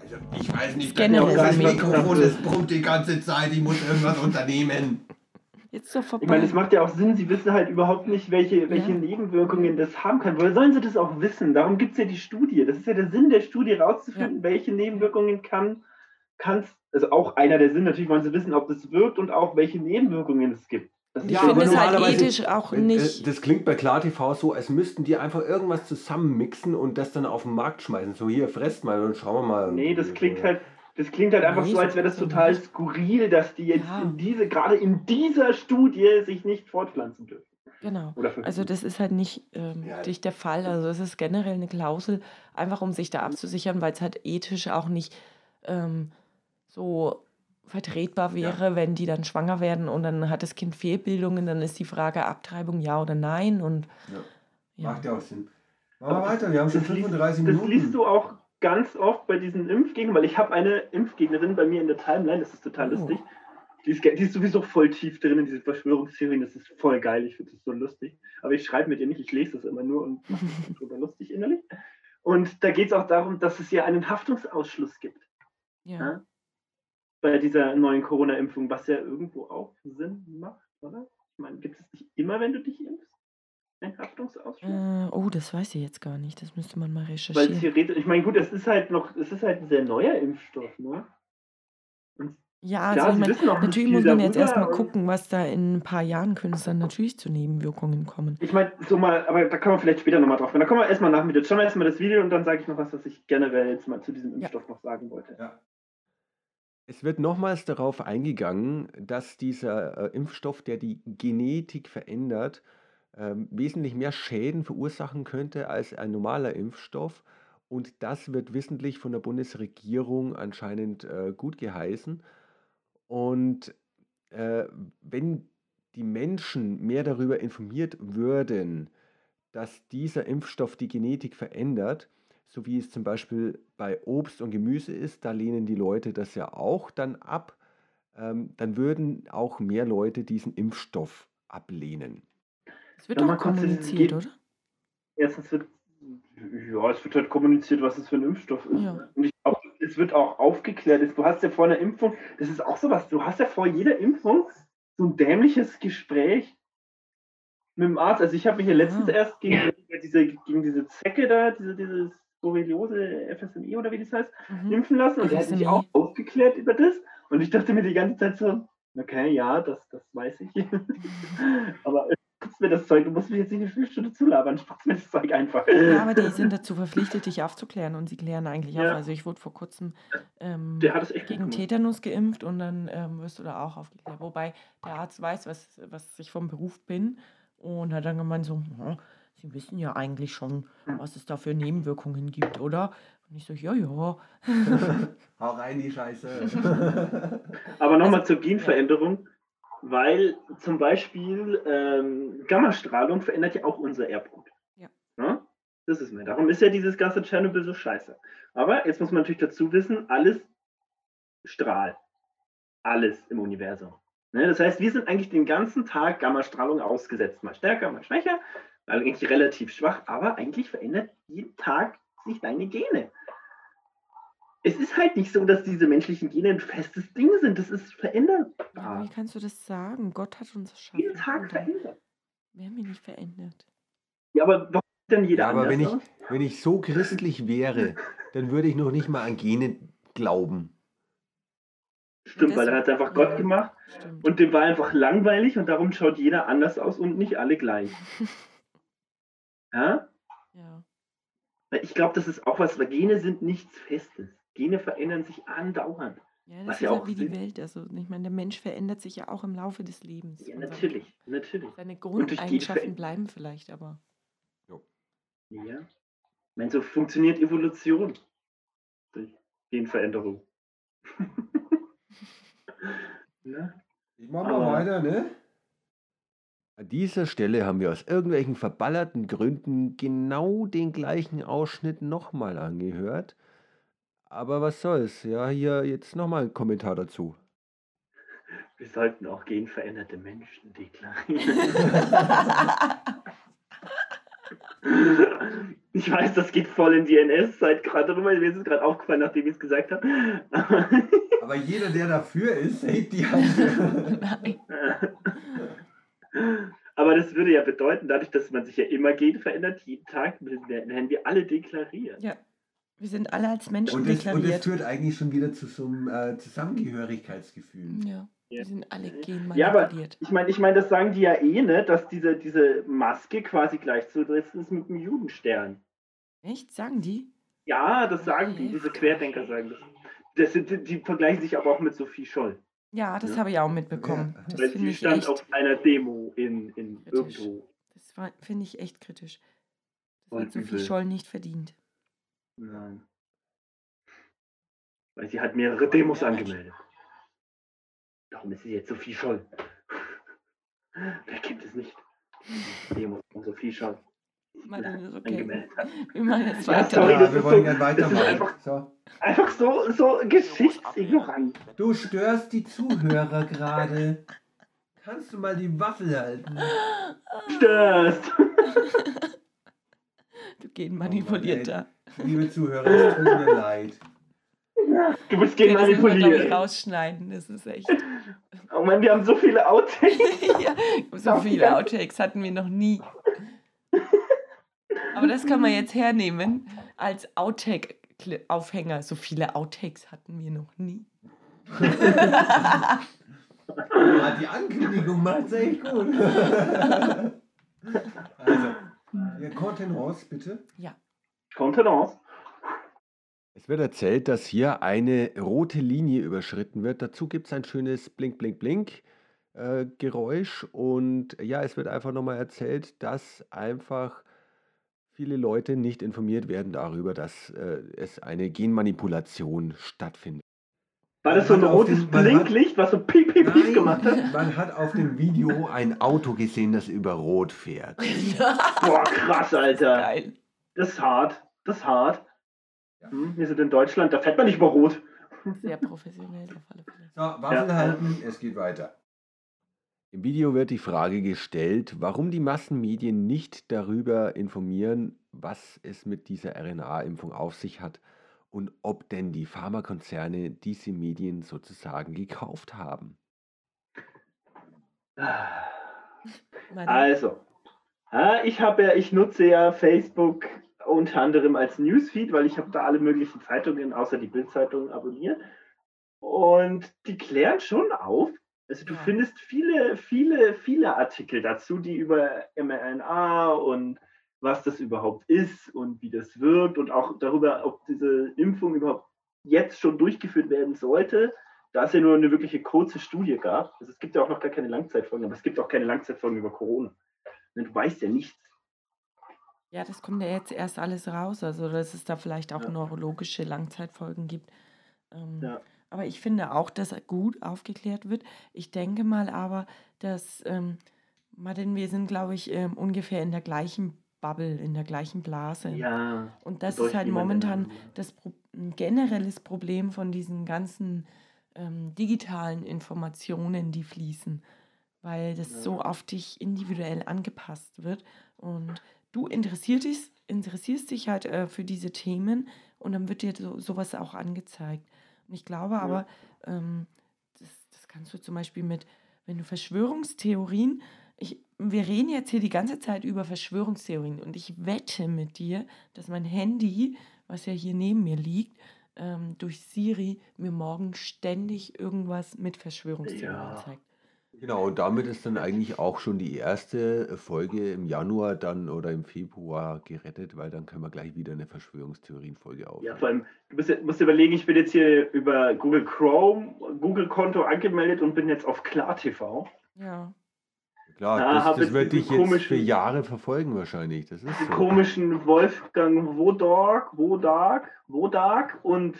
Also ich weiß nicht, das Mikrofon, das brummt die ganze Zeit, ich muss irgendwas unternehmen. Jetzt so vorbei. Ich meine, es macht ja auch Sinn, sie wissen halt überhaupt nicht, welche, welche ja. Nebenwirkungen das haben kann. Woher sollen sie das auch wissen? Darum gibt es ja die Studie. Das ist ja der Sinn der Studie, rauszufinden, ja. welche Nebenwirkungen kann, kann also auch einer der Sinn, natürlich wollen sie wissen, ob das wirkt und auch welche Nebenwirkungen es gibt. Das ja, ich finde es halt ethisch auch äh, nicht. Das klingt bei KlarTV so, als müssten die einfach irgendwas zusammenmixen und das dann auf den Markt schmeißen. So, hier, fresst mal und schauen wir mal. Nee, das klingt halt, das klingt halt einfach nee, so, als wäre das total skurril, dass die jetzt ja. in diese, gerade in dieser Studie sich nicht fortpflanzen dürfen. Genau. Also das ist halt nicht ähm, ja. durch der Fall. Also es ist generell eine Klausel, einfach um sich da abzusichern, weil es halt ethisch auch nicht ähm, so vertretbar wäre, ja. wenn die dann schwanger werden und dann hat das Kind Fehlbildungen, dann ist die Frage Abtreibung ja oder nein. Und, ja. Macht ja auch Sinn. Machen wir weiter, wir haben schon 35 Minuten. Das liest du auch ganz oft bei diesen Impfgegnern, weil ich habe eine Impfgegnerin bei mir in der Timeline, das ist total oh. lustig. Die ist, die ist, sowieso voll tief drin in diese Verschwörungstheorien, das ist voll geil, ich finde das so lustig. Aber ich schreibe mit ihr nicht, ich lese das immer nur und mache mich darüber lustig innerlich. Und da geht es auch darum, dass es ja einen Haftungsausschluss gibt. Ja. ja? Bei dieser neuen Corona-Impfung, was ja irgendwo auch Sinn macht, oder? Ich meine, gibt es nicht immer, wenn du dich? Äh, oh, das weiß ich jetzt gar nicht. Das müsste man mal recherchieren. Weil theoretisch, ich meine, gut, es ist halt noch, es ist halt ein sehr neuer Impfstoff, ne? Und ja, also ich meine, natürlich muss man jetzt erstmal gucken, was da in ein paar Jahren können es dann natürlich zu Nebenwirkungen kommen. Ich meine, so mal, aber da kommen wir vielleicht später nochmal drauf. Da kommen wir erstmal nach mit. Jetzt schauen wir erstmal das Video und dann sage ich noch was, was ich generell jetzt mal zu diesem Impfstoff ja. noch sagen wollte. Ja. Es wird nochmals darauf eingegangen, dass dieser äh, Impfstoff, der die Genetik verändert, ähm, wesentlich mehr Schäden verursachen könnte als ein normaler Impfstoff. Und das wird wissentlich von der Bundesregierung anscheinend äh, gut geheißen. Und äh, wenn die Menschen mehr darüber informiert würden, dass dieser Impfstoff die Genetik verändert, so wie es zum Beispiel bei Obst und Gemüse ist, da lehnen die Leute das ja auch dann ab, ähm, dann würden auch mehr Leute diesen Impfstoff ablehnen. Es wird ja, doch kommuniziert, oder? Erstens wird, ja, es wird halt kommuniziert, was es für ein Impfstoff ist. Ja. Und ich glaube, es wird auch aufgeklärt. Du hast ja vor einer Impfung, das ist auch sowas, du hast ja vor jeder Impfung so ein dämliches Gespräch mit dem Arzt. Also ich habe mich ja letztens ah. erst gegen diese, gegen diese Zecke da, diese, dieses Borreliose FSME oder wie das heißt, mhm. impfen lassen. Und er hat mich auch aufgeklärt über das. Und ich dachte mir die ganze Zeit so, okay, ja, das, das weiß ich. Aber spritzt mir das Zeug. Du musst mir jetzt nicht eine Viertelstunde zulabern. Spritzt mir das Zeug einfach. Ja, aber die sind dazu verpflichtet, dich aufzuklären und sie klären eigentlich ja. auf. Also ich wurde vor kurzem ähm, gegen Tetanus geimpft und dann ähm, wirst du da auch aufgeklärt. Wobei der Arzt weiß, was, was ich vom Beruf bin und hat dann gemeint so, hm, Sie wissen ja eigentlich schon, was es da für Nebenwirkungen gibt, oder? Und ich so, ja, ja. Hau rein die Scheiße. Aber nochmal also, zur Genveränderung, weil zum Beispiel ähm, Gammastrahlung verändert ja auch unser Erbgut. Ja. ja? Das ist mir. Darum ist ja dieses ganze Tschernobyl so scheiße. Aber jetzt muss man natürlich dazu wissen, alles strahlt. Alles im Universum. Ne? Das heißt, wir sind eigentlich den ganzen Tag Gammastrahlung ausgesetzt. Mal stärker, mal schwächer. Eigentlich relativ schwach, aber eigentlich verändert jeden Tag sich deine Gene es ist halt nicht so, dass diese menschlichen Gene ein festes Ding sind. Das ist veränderbar. Ja, wie kannst du das sagen? Gott hat uns erschaffen. Jeden Tag verändert. Wir haben ihn nicht verändert. Ja, aber warum denn jeder ja, aber wenn ich, wenn ich so christlich wäre, dann würde ich noch nicht mal an Gene glauben. Stimmt, weil er hat einfach Gott gemacht stimmt. und dem war einfach langweilig und darum schaut jeder anders aus und nicht alle gleich. ja? Ja. Ich glaube, das ist auch was, weil Gene sind nichts Festes. Gene verändern sich andauernd. Ja, das ist ja auch wie die Welt. Also, ich meine, der Mensch verändert sich ja auch im Laufe des Lebens. Ja, natürlich, natürlich. Seine Grundeigenschaften bleiben vielleicht, aber. Jo. Ja. Ich meine, so funktioniert Evolution. Durch Genveränderung. ne? Ich mach mal weiter, ne? An dieser Stelle haben wir aus irgendwelchen verballerten Gründen genau den gleichen Ausschnitt nochmal angehört. Aber was soll's? Ja, hier jetzt nochmal ein Kommentar dazu. Wir sollten auch genveränderte Menschen deklarieren. ich weiß, das geht voll in die NS-Zeit gerade rüber. Mir ist es gerade aufgefallen, nachdem ich es gesagt habe. Aber jeder, der dafür ist, hebt die Hand. Nein. Aber das würde ja bedeuten, dadurch, dass man sich ja immer gen verändert, jeden Tag, werden wir alle deklariert. Ja. Wir sind alle als Menschen und das, deklariert. Und das führt eigentlich schon wieder zu so einem äh, Zusammengehörigkeitsgefühl. Ja. Wir sind alle genmanipuliert. Ja, aber ich meine, ich mein, das sagen die ja eh, ne, dass diese, diese Maske quasi gleichzusetzen ist mit dem Judenstern. Echt? Sagen die? Ja, das sagen die, diese Querdenker sagen das. das sind, die, die vergleichen sich aber auch mit Sophie Scholl. Ja, das ja. habe ich auch mitbekommen. Ja. Das Weil sie stand echt auf einer Demo in, in irgendwo. Das finde ich echt kritisch. Das Und hat Sophie Scholl nicht verdient. Nein. Weil sie hat mehrere Demos angemeldet. Darum ist sie jetzt Sophie Scholl. Wer kennt es nicht? Demos von Sophie Scholl. Martin okay. Wir machen jetzt weiter. Ja, sorry, ja, wir wollen gerne weitermachen. Einfach so, einfach so, so geschichtsignorant. Du störst die Zuhörer gerade. Kannst du mal die Waffel halten? Störst. Du genmanipulierter. Oh, Liebe Zuhörer, es tut mir leid. Du bist genmanipuliert. Das rausschneiden, das ist echt. Oh Mann, wir haben so viele Outtakes. ja, so viele Outtakes hatten wir noch nie. Aber das kann man jetzt hernehmen als Outtake-Aufhänger. So viele Outtakes hatten wir noch nie. ja, die Ankündigung macht echt gut. also, ja, Contenance, bitte. Ja. Contenance. Es wird erzählt, dass hier eine rote Linie überschritten wird. Dazu gibt es ein schönes Blink, Blink, Blink. Äh, Geräusch und ja, es wird einfach nochmal erzählt, dass einfach viele Leute nicht informiert werden darüber, dass äh, es eine Genmanipulation stattfindet. War das so ein rotes den, Blinklicht, hat, was so piep, piep, piep gemacht hat? Man hat auf dem Video ein Auto gesehen, das über Rot fährt. Boah, krass, Alter. Geil. Das ist hart. Das ist hart. Ja. Hm, wir sind in Deutschland, da fährt man nicht über Rot. Sehr professionell auf alle Fälle. So, Waffen ja. halten, es geht weiter. Im Video wird die Frage gestellt, warum die Massenmedien nicht darüber informieren, was es mit dieser RNA-Impfung auf sich hat und ob denn die Pharmakonzerne diese Medien sozusagen gekauft haben. Also, ich habe ja, ich nutze ja Facebook unter anderem als Newsfeed, weil ich habe da alle möglichen Zeitungen außer die Bildzeitung abonniert. Und die klären schon auf, Also du ja. findest viele, viele, viele Artikel dazu, die über mRNA und was das überhaupt ist und wie das wirkt und auch darüber, ob diese Impfung überhaupt jetzt schon durchgeführt werden sollte, da es ja nur eine wirkliche kurze Studie gab. Also es gibt ja auch noch gar keine Langzeitfolgen, aber es gibt auch keine Langzeitfolgen über Corona. Du weißt ja nichts. Ja, das kommt ja jetzt erst alles raus, also dass es da vielleicht auch ja. neurologische Langzeitfolgen gibt. Ähm, ja. Aber ich finde auch, dass gut aufgeklärt wird. Ich denke mal aber, dass, ähm, Martin, wir sind, glaube ich, ähm, ungefähr in der gleichen Bubble, in der gleichen Blase. Ja. Und das ist halt momentan das Pro ein generelles Problem von diesen ganzen ähm, digitalen Informationen, die fließen, weil das ja. so auf dich individuell angepasst wird. Und du interessierst dich, interessierst dich halt äh, für diese Themen und dann wird dir so, sowas auch angezeigt. Und ich glaube ja. aber, ähm, das, das kannst du zum Beispiel mit, wenn du Verschwörungstheorien ich, wir reden jetzt hier die ganze Zeit über Verschwörungstheorien und ich wette mit dir, dass mein Handy, was ja hier neben mir liegt, ähm, durch Siri mir morgen ständig irgendwas mit Verschwörungstheorien ja. zeigt. Genau, und damit ist dann eigentlich auch schon die erste Folge im Januar dann oder im Februar gerettet, weil dann können wir gleich wieder eine Verschwörungstheorien-Folge aufnehmen. Ja, vor allem, du musst, musst überlegen, ich bin jetzt hier über Google Chrome, Google-Konto angemeldet und bin jetzt auf KlarTV. Ja. Klar, da das, das wird dich jetzt für Jahre verfolgen wahrscheinlich. Das ist so. komischen Wolfgang Wodark, Wodark, Wodark und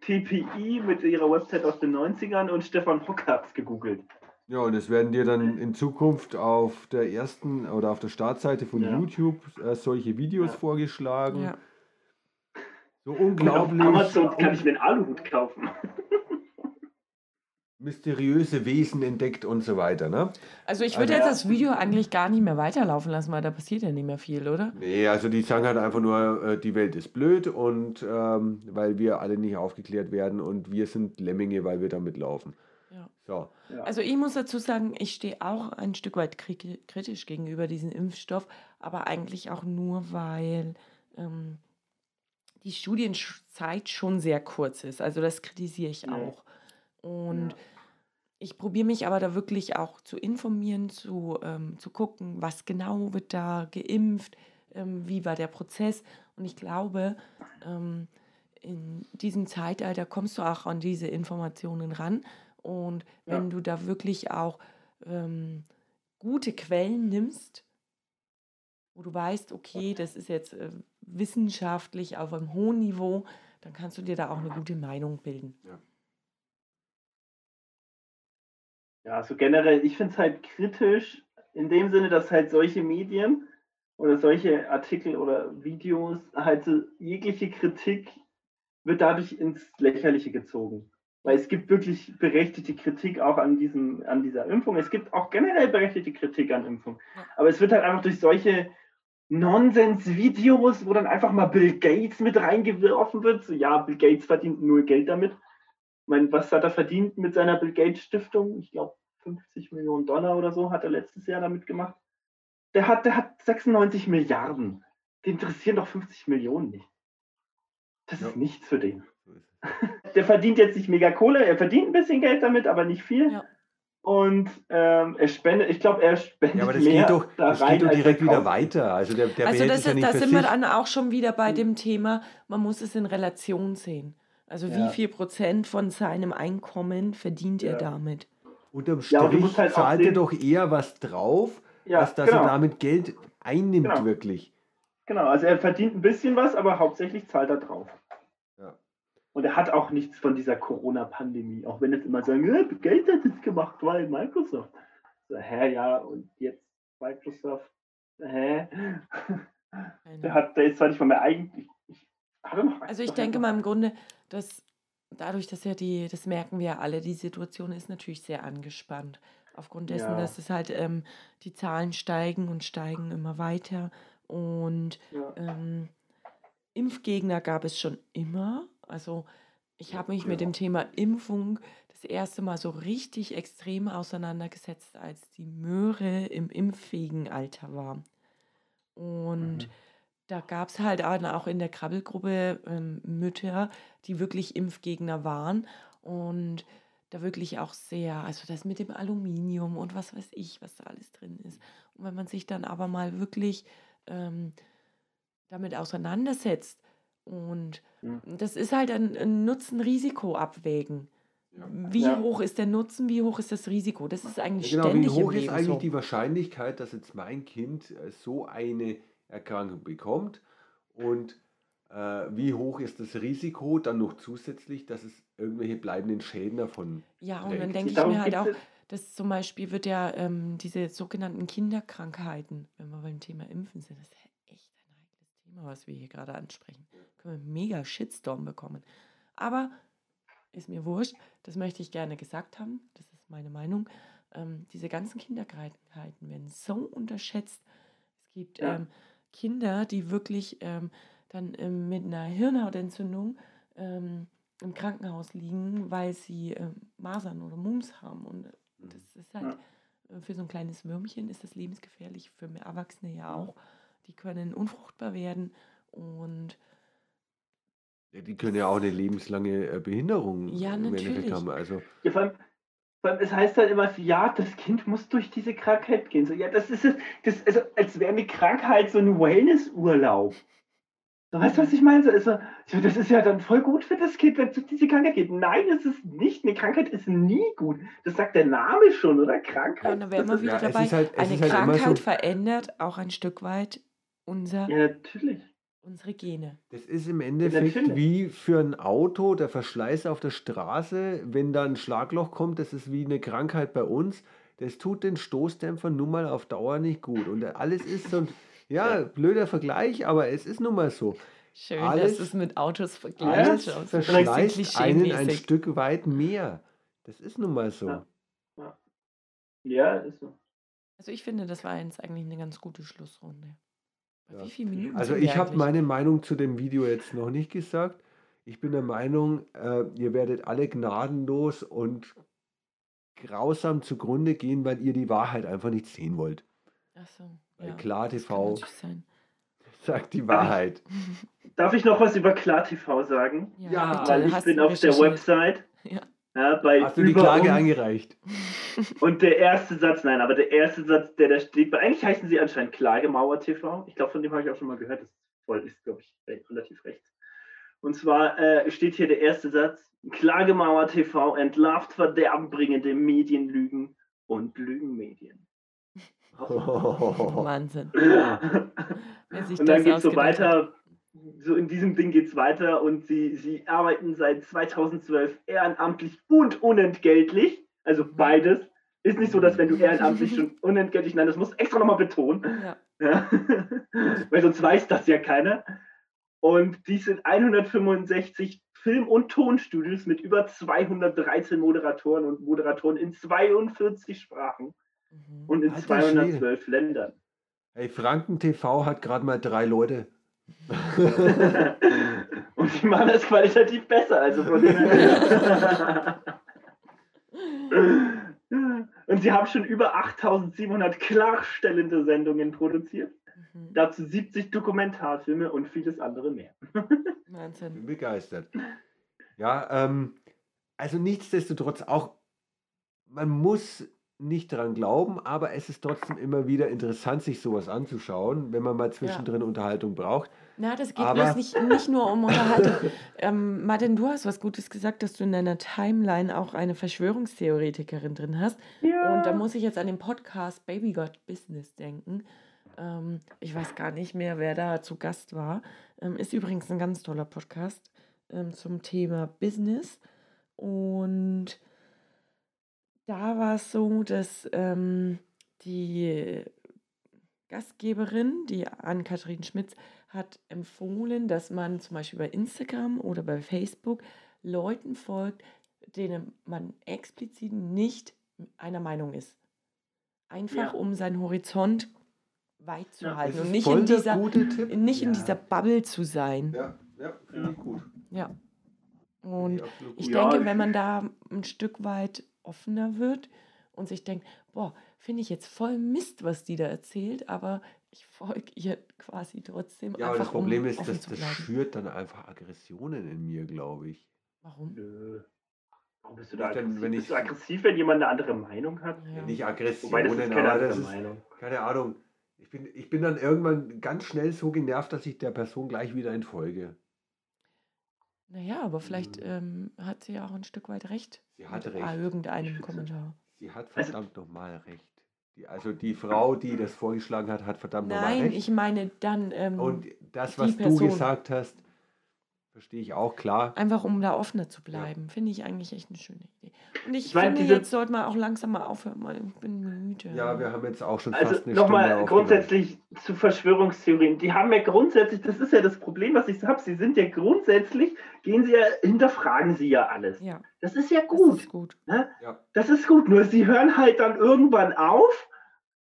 TPI mit ihrer Website aus den 90ern und Stefan Hockhartz gegoogelt. Ja, und es werden dir dann in Zukunft auf der ersten oder auf der Startseite von ja. YouTube äh, solche Videos ja. vorgeschlagen. Ja. So unglaublich. auf Amazon kann ich mir einen Aluhut kaufen mysteriöse Wesen entdeckt und so weiter. Ne? Also ich würde also, jetzt das Video eigentlich gar nicht mehr weiterlaufen lassen, weil da passiert ja nicht mehr viel, oder? Nee, also die sagen halt einfach nur, äh, die Welt ist blöd und ähm, weil wir alle nicht aufgeklärt werden und wir sind Lemminge, weil wir damit laufen. Ja. So. Ja. Also ich muss dazu sagen, ich stehe auch ein Stück weit kritisch gegenüber diesem Impfstoff, aber eigentlich auch nur, weil ähm, die Studienzeit schon sehr kurz ist. Also das kritisiere ich auch. Und ja. ich probiere mich aber da wirklich auch zu informieren, zu, ähm, zu gucken, was genau wird da geimpft, ähm, wie war der Prozess. Und ich glaube, ähm, in diesem Zeitalter kommst du auch an diese Informationen ran. Und wenn ja. du da wirklich auch ähm, gute Quellen nimmst, wo du weißt, okay, das ist jetzt äh, wissenschaftlich auf einem hohen Niveau, dann kannst du dir da auch eine gute Meinung bilden. Ja. Ja, also generell, ich finde es halt kritisch in dem Sinne, dass halt solche Medien oder solche Artikel oder Videos halt so jegliche Kritik wird dadurch ins Lächerliche gezogen. Weil es gibt wirklich berechtigte Kritik auch an, diesem, an dieser Impfung. Es gibt auch generell berechtigte Kritik an Impfung. Aber es wird halt einfach durch solche Nonsens-Videos, wo dann einfach mal Bill Gates mit reingeworfen wird. So, ja, Bill Gates verdient nur Geld damit meine, was hat er verdient mit seiner Bill Gates Stiftung? Ich glaube 50 Millionen Dollar oder so hat er letztes Jahr damit gemacht. Der hat, der hat 96 Milliarden. Den interessieren doch 50 Millionen nicht. Das ja. ist nichts für den. Der verdient jetzt nicht mega Kohle, er verdient ein bisschen Geld damit, aber nicht viel. Ja. Und ähm, er spendet, ich glaube, er spendet ja, aber das mehr geht doch, da das rein, geht doch direkt wieder weiter. Also, der, der also das, ja da sind wir dann auch schon wieder bei dem Thema, man muss es in Relation sehen. Also ja. wie viel Prozent von seinem Einkommen verdient ja. er damit? Unterm Strich halt zahlt er doch eher was drauf, ja, als dass genau. er damit Geld einnimmt genau. wirklich. Genau, also er verdient ein bisschen was, aber hauptsächlich zahlt er drauf. Und er hat auch nichts von dieser Corona-Pandemie, auch wenn jetzt immer sagen, ja, Geld hat es gemacht, weil Microsoft. So, hä, ja, und jetzt Microsoft, hä? Der, hat, der ist zwar nicht mal mehr eigentlich, also ich denke mal im Grunde, dass dadurch, dass ja die, das merken wir ja alle, die Situation ist natürlich sehr angespannt. Aufgrund dessen, ja. dass es halt ähm, die Zahlen steigen und steigen immer weiter. Und ja. ähm, Impfgegner gab es schon immer. Also ich habe mich ja. mit dem Thema Impfung das erste Mal so richtig extrem auseinandergesetzt, als die Möhre im impffähigen Alter war. Und mhm da gab es halt auch in der Krabbelgruppe ähm, Mütter, die wirklich Impfgegner waren. Und da wirklich auch sehr, also das mit dem Aluminium und was weiß ich, was da alles drin ist. Und wenn man sich dann aber mal wirklich ähm, damit auseinandersetzt und ja. das ist halt ein, ein Nutzen-Risiko-Abwägen. Ja. Wie ja. hoch ist der Nutzen, wie hoch ist das Risiko? Das ist eigentlich genau, ständig Wie hoch ist eigentlich so. die Wahrscheinlichkeit, dass jetzt mein Kind äh, so eine Erkrankung bekommt und äh, wie hoch ist das Risiko dann noch zusätzlich, dass es irgendwelche bleibenden Schäden davon Ja, und dann denke ich mir halt auch, dass zum Beispiel wird ja ähm, diese sogenannten Kinderkrankheiten, wenn wir beim Thema Impfen sind, das ist echt ein heikles Thema, was wir hier gerade ansprechen. Können wir mega Shitstorm bekommen. Aber ist mir wurscht, das möchte ich gerne gesagt haben, das ist meine Meinung. Ähm, diese ganzen Kinderkrankheiten werden so unterschätzt. Es gibt ja. ähm, Kinder, die wirklich ähm, dann ähm, mit einer Hirnhautentzündung ähm, im Krankenhaus liegen, weil sie ähm, Masern oder Mumps haben. Und mhm. das ist halt ja. Äh, für so ein kleines Würmchen ist das lebensgefährlich, für Erwachsene ja auch. Die können unfruchtbar werden und ja, die können ja auch eine lebenslange äh, Behinderung ja, im Endeffekt haben. Also ja, vor allem, vor allem, es heißt halt immer, ja, das Kind muss durch diese Krankheit gehen. So, ja, das ist es, das, also, als wäre eine Krankheit so ein Wellnessurlaub. So, weißt du, was ich meine? So, also, das ist ja dann voll gut für das Kind, wenn es durch diese Krankheit geht. Nein, es ist nicht. Eine Krankheit ist nie gut. Das sagt der Name schon, oder? Krankheit. Ja, dann wären wir wieder ja, dabei. Halt, Eine halt Krankheit so verändert auch ein Stück weit unser, ja, natürlich. unsere Gene. Das ist im Endeffekt ja, wie für ein Auto, der Verschleiß auf der Straße, wenn da ein Schlagloch kommt, das ist wie eine Krankheit bei uns. Das tut den Stoßdämpfer nun mal auf Dauer nicht gut. Und alles ist so ein ja, blöder Vergleich, aber es ist nun mal so. Schön, alles, dass es mit Autos vergleicht. Alles verschleißt einen ein Stück weit mehr. Das ist nun mal so. Ja, ja. ja ist so. Also ich finde, das war jetzt eigentlich eine ganz gute Schlussrunde. Ja. Wie viele Minuten? Also ich habe meine Meinung zu dem Video jetzt noch nicht gesagt. Ich bin der Meinung, äh, ihr werdet alle gnadenlos und grausam zugrunde gehen, weil ihr die Wahrheit einfach nicht sehen wollt. Ach so. Weil ja, Klar TV sagt die Wahrheit. Darf ich noch was über Klar TV sagen? Ja, ja weil ich bin auf der Website. Ja. Ja, bei Hast du die Klage uns. eingereicht? Und der erste Satz, nein, aber der erste Satz, der da steht, eigentlich heißen sie anscheinend Klagemauer TV. Ich glaube, von dem habe ich auch schon mal gehört. Das ist voll, ist, glaube ich, relativ rechts. Und zwar äh, steht hier der erste Satz: Klagemauer TV entlarvt verderbenbringende Medienlügen und Lügenmedien. Wahnsinn. und dann geht es so weiter, so in diesem Ding geht es weiter und sie, sie arbeiten seit 2012 ehrenamtlich und unentgeltlich, also mhm. beides. Ist nicht so, dass wenn du ehrenamtlich schon unentgeltlich, nein, das muss extra nochmal betonen. Ja. Ja. Weil sonst weiß das ja keiner. Und dies sind 165 Film- und Tonstudios mit über 213 Moderatoren und Moderatoren in 42 Sprachen. Mhm. Und in Alter 212 Schwede. Ländern. Hey, Franken TV hat gerade mal drei Leute. und die machen das qualitativ besser. Also von und sie haben schon über 8700 klarstellende Sendungen produziert. Mhm. Dazu 70 Dokumentarfilme und vieles andere mehr. Wahnsinn. Bin begeistert. Ja, ähm, also nichtsdestotrotz auch, man muss nicht daran glauben, aber es ist trotzdem immer wieder interessant, sich sowas anzuschauen, wenn man mal zwischendrin ja. Unterhaltung braucht. Na, das geht aber nicht, nicht nur um Unterhaltung. ähm, Martin, du hast was Gutes gesagt, dass du in deiner Timeline auch eine Verschwörungstheoretikerin drin hast. Ja. Und da muss ich jetzt an den Podcast Baby God Business denken. Ähm, ich weiß gar nicht mehr, wer da zu Gast war. Ähm, ist übrigens ein ganz toller Podcast ähm, zum Thema Business. Und da war es so, dass ähm, die Gastgeberin, die Ann-Kathrin Schmitz, hat empfohlen, dass man zum Beispiel bei Instagram oder bei Facebook Leuten folgt, denen man explizit nicht einer Meinung ist. Einfach ja. um seinen Horizont weit zu ja, halten und nicht, in dieser, nicht ja. in dieser Bubble zu sein. Ja, ja finde ich gut. Ja. Und ich denke, wenn man da ein Stück weit offener wird und sich denkt, boah, finde ich jetzt voll Mist, was die da erzählt, aber ich folge ihr quasi trotzdem. Ja, aber das Problem um ist, dass das schürt dann einfach Aggressionen in mir, glaube ich. Warum? Warum bist du da aggressiv? Dann, wenn bist ich, du aggressiv, wenn jemand eine andere Meinung hat? Ja. Nicht aggressiv, Wobei, das ist keine andere Meinung. Ist, keine Ahnung. Ich bin, ich bin dann irgendwann ganz schnell so genervt, dass ich der Person gleich wieder entfolge. Naja, aber vielleicht hm. ähm, hat sie ja auch ein Stück weit recht. Sie hat recht. Ah, irgendeinem Kommentar. Sie hat also verdammt nochmal recht. Die, also die Frau, die das vorgeschlagen hat, hat verdammt nochmal recht. Nein, ich meine dann. Ähm, Und das, was du gesagt hast, Verstehe ich auch, klar. Einfach um da offener zu bleiben. Ja. Finde ich eigentlich echt eine schöne Idee. Und ich, ich meine, finde, jetzt sollte man auch langsam mal aufhören, weil ich bin müde. Ja, wir haben jetzt auch schon also fast eine noch Stunde Nochmal grundsätzlich zu Verschwörungstheorien. Die haben ja grundsätzlich, das ist ja das Problem, was ich habe, sie sind ja grundsätzlich, gehen sie ja, hinterfragen sie ja alles. Ja. Das ist ja gut. Das ist gut. Ne? Ja. Das ist gut, nur sie hören halt dann irgendwann auf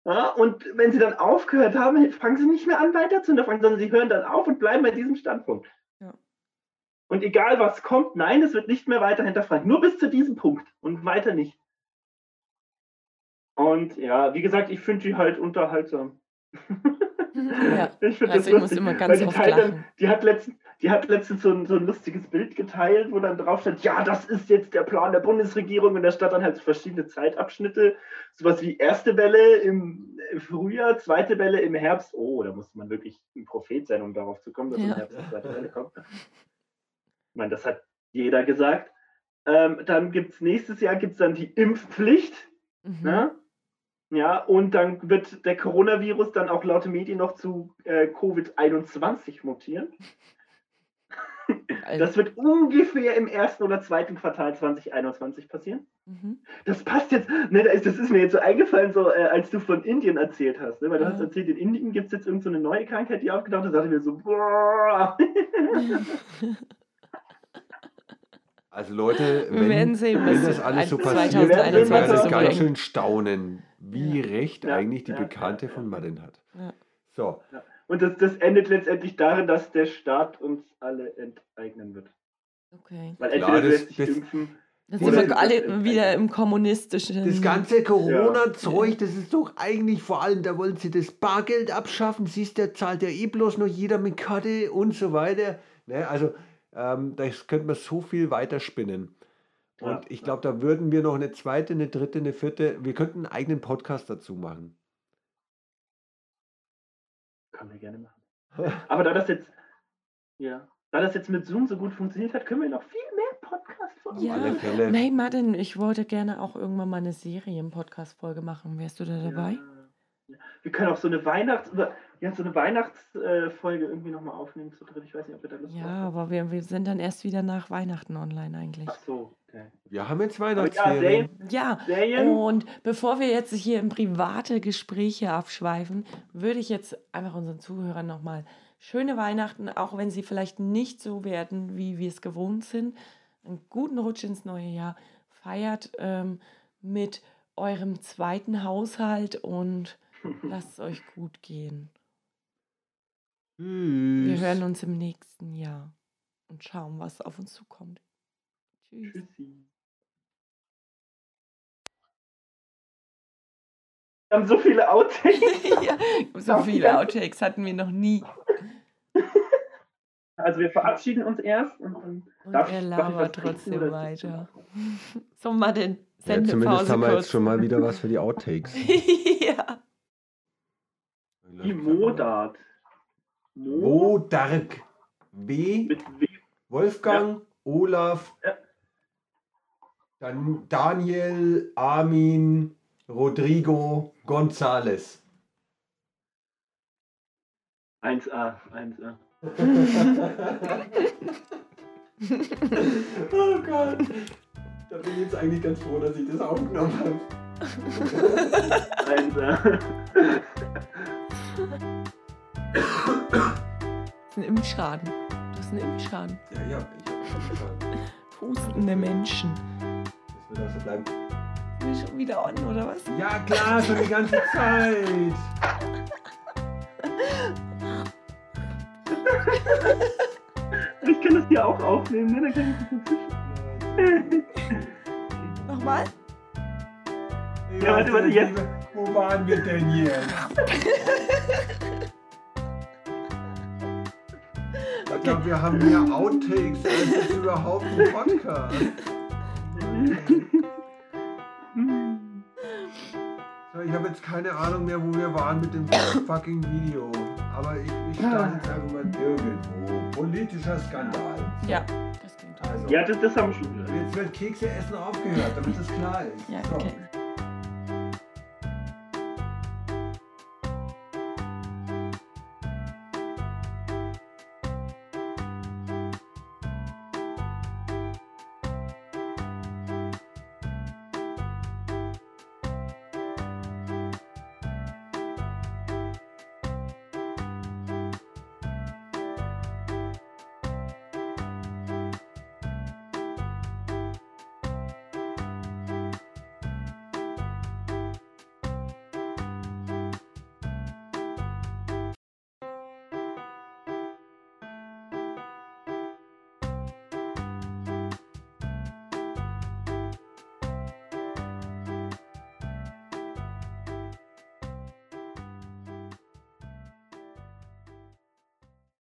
ja, und wenn sie dann aufgehört haben, fangen sie nicht mehr an weiter zu hinterfragen, sondern sie hören dann auf und bleiben bei diesem Standpunkt. Und egal was kommt, nein, es wird nicht mehr weiter hinterfragt. Nur bis zu diesem Punkt und weiter nicht. Und ja, wie gesagt, ich finde die halt unterhaltsam. Ja, ich finde also das lustig, immer ganz die, dann, die, hat letztens, die hat letztens so ein, so ein lustiges Bild geteilt, wo dann drauf steht, ja, das ist jetzt der Plan der Bundesregierung und da stand dann halt verschiedene Zeitabschnitte, sowas wie erste Welle im Frühjahr, zweite Welle im Herbst. Oh, da musste man wirklich ein Prophet sein, um darauf zu kommen, dass ja. im Herbst die zweite Welle kommt. Ich meine, das hat jeder gesagt. Ähm, dann gibt es nächstes Jahr gibt's dann die Impfpflicht. Mhm. Ne? Ja, und dann wird der Coronavirus dann auch laut Medien noch zu äh, Covid-21 mutieren. Also. Das wird ungefähr im ersten oder zweiten Quartal 2021 passieren. Mhm. Das passt jetzt, ne, das ist mir jetzt so eingefallen, so äh, als du von Indien erzählt hast. Ne, weil du hast erzählt, in Indien gibt es jetzt irgendeine so neue Krankheit, die aufgetaucht ist. Da dachte ich mir so, boah. Also Leute, wenn, wenn das alles so passiert, werden wir ganz schön staunen, wie ja. recht ja, eigentlich die ja, Bekannte von Madden hat. So. Und das, das endet letztendlich darin, dass der Staat uns alle enteignen wird. Okay. Weil entweder Klar, das, das, impfen, das sind wir alle wieder im kommunistischen. Das ganze Corona-Zeug, das ist doch eigentlich vor allem, da wollen sie das Bargeld abschaffen. Siehst du, zahlt ja eh bloß noch jeder mit Karte und so weiter. Ne? Also ähm, da könnte man so viel weiterspinnen. Und ja, ich glaube, da würden wir noch eine zweite, eine dritte, eine vierte, wir könnten einen eigenen Podcast dazu machen. Kann wir gerne machen. Aber da das jetzt, ja, da das jetzt mit Zoom so gut funktioniert hat, können wir noch viel mehr Podcast von Ja, nein, Martin, ich wollte gerne auch irgendwann mal eine Serien-Podcast-Folge machen. Wärst du da dabei? Ja. Wir können auch so eine Weihnachts- ja, so eine Weihnachtsfolge irgendwie nochmal aufnehmen zu dritt. Ich weiß nicht, ob wir da Lust Ja, haben. aber wir, wir sind dann erst wieder nach Weihnachten online eigentlich. Ach so, okay. Wir haben jetzt Weihnachtsferien. Ja, Serien. und bevor wir jetzt hier in private Gespräche abschweifen, würde ich jetzt einfach unseren Zuhörern nochmal schöne Weihnachten, auch wenn sie vielleicht nicht so werden, wie wir es gewohnt sind. Einen guten Rutsch ins neue Jahr. Feiert ähm, mit eurem zweiten Haushalt und lasst es euch gut gehen. Wir hören uns im nächsten Jahr und schauen, was auf uns zukommt. Tschüss. Tschüssi. Wir haben so viele Outtakes. ja, so viele Outtakes hatten wir noch nie. Also wir verabschieden uns erst und, und, und darf, er labert trotzdem weiter. so mal den Sendepause ja, Zumindest haben wir kurz. jetzt schon mal wieder was für die Outtakes. ja. Die Modart. Wodark. W. Mit w. Wolfgang, ja. Olaf, ja. dann Daniel, Armin, Rodrigo, Gonzales. 1A, 1A. oh Gott. Da bin ich jetzt eigentlich ganz froh, dass ich das aufgenommen habe. 1A. Das ist ein Impfschaden. Du hast einen Impfschaden. Ja, ja, ich habe einen Impfschaden. Hustende Menschen. Das wird auch so bleiben. Sind wir schon wieder on, oder was? Ja, klar, schon die ganze Zeit. ich kann das hier auch aufnehmen, ne? Dann kann ich das inzwischen. Nochmal? Ja, warte, warte, jetzt. Wo waren wir denn jetzt? Ich glaube, wir haben mehr Outtakes als jetzt überhaupt ein Podcast. So, ich habe jetzt keine Ahnung mehr, wo wir waren mit dem fucking Video. Aber ich, ich starte jetzt einfach mal irgendwo. Politischer Skandal. Ja, das klingt also, Ja, das, das haben wir schon Jetzt wird Kekse essen aufgehört, damit das klar ist. Ja, okay. So.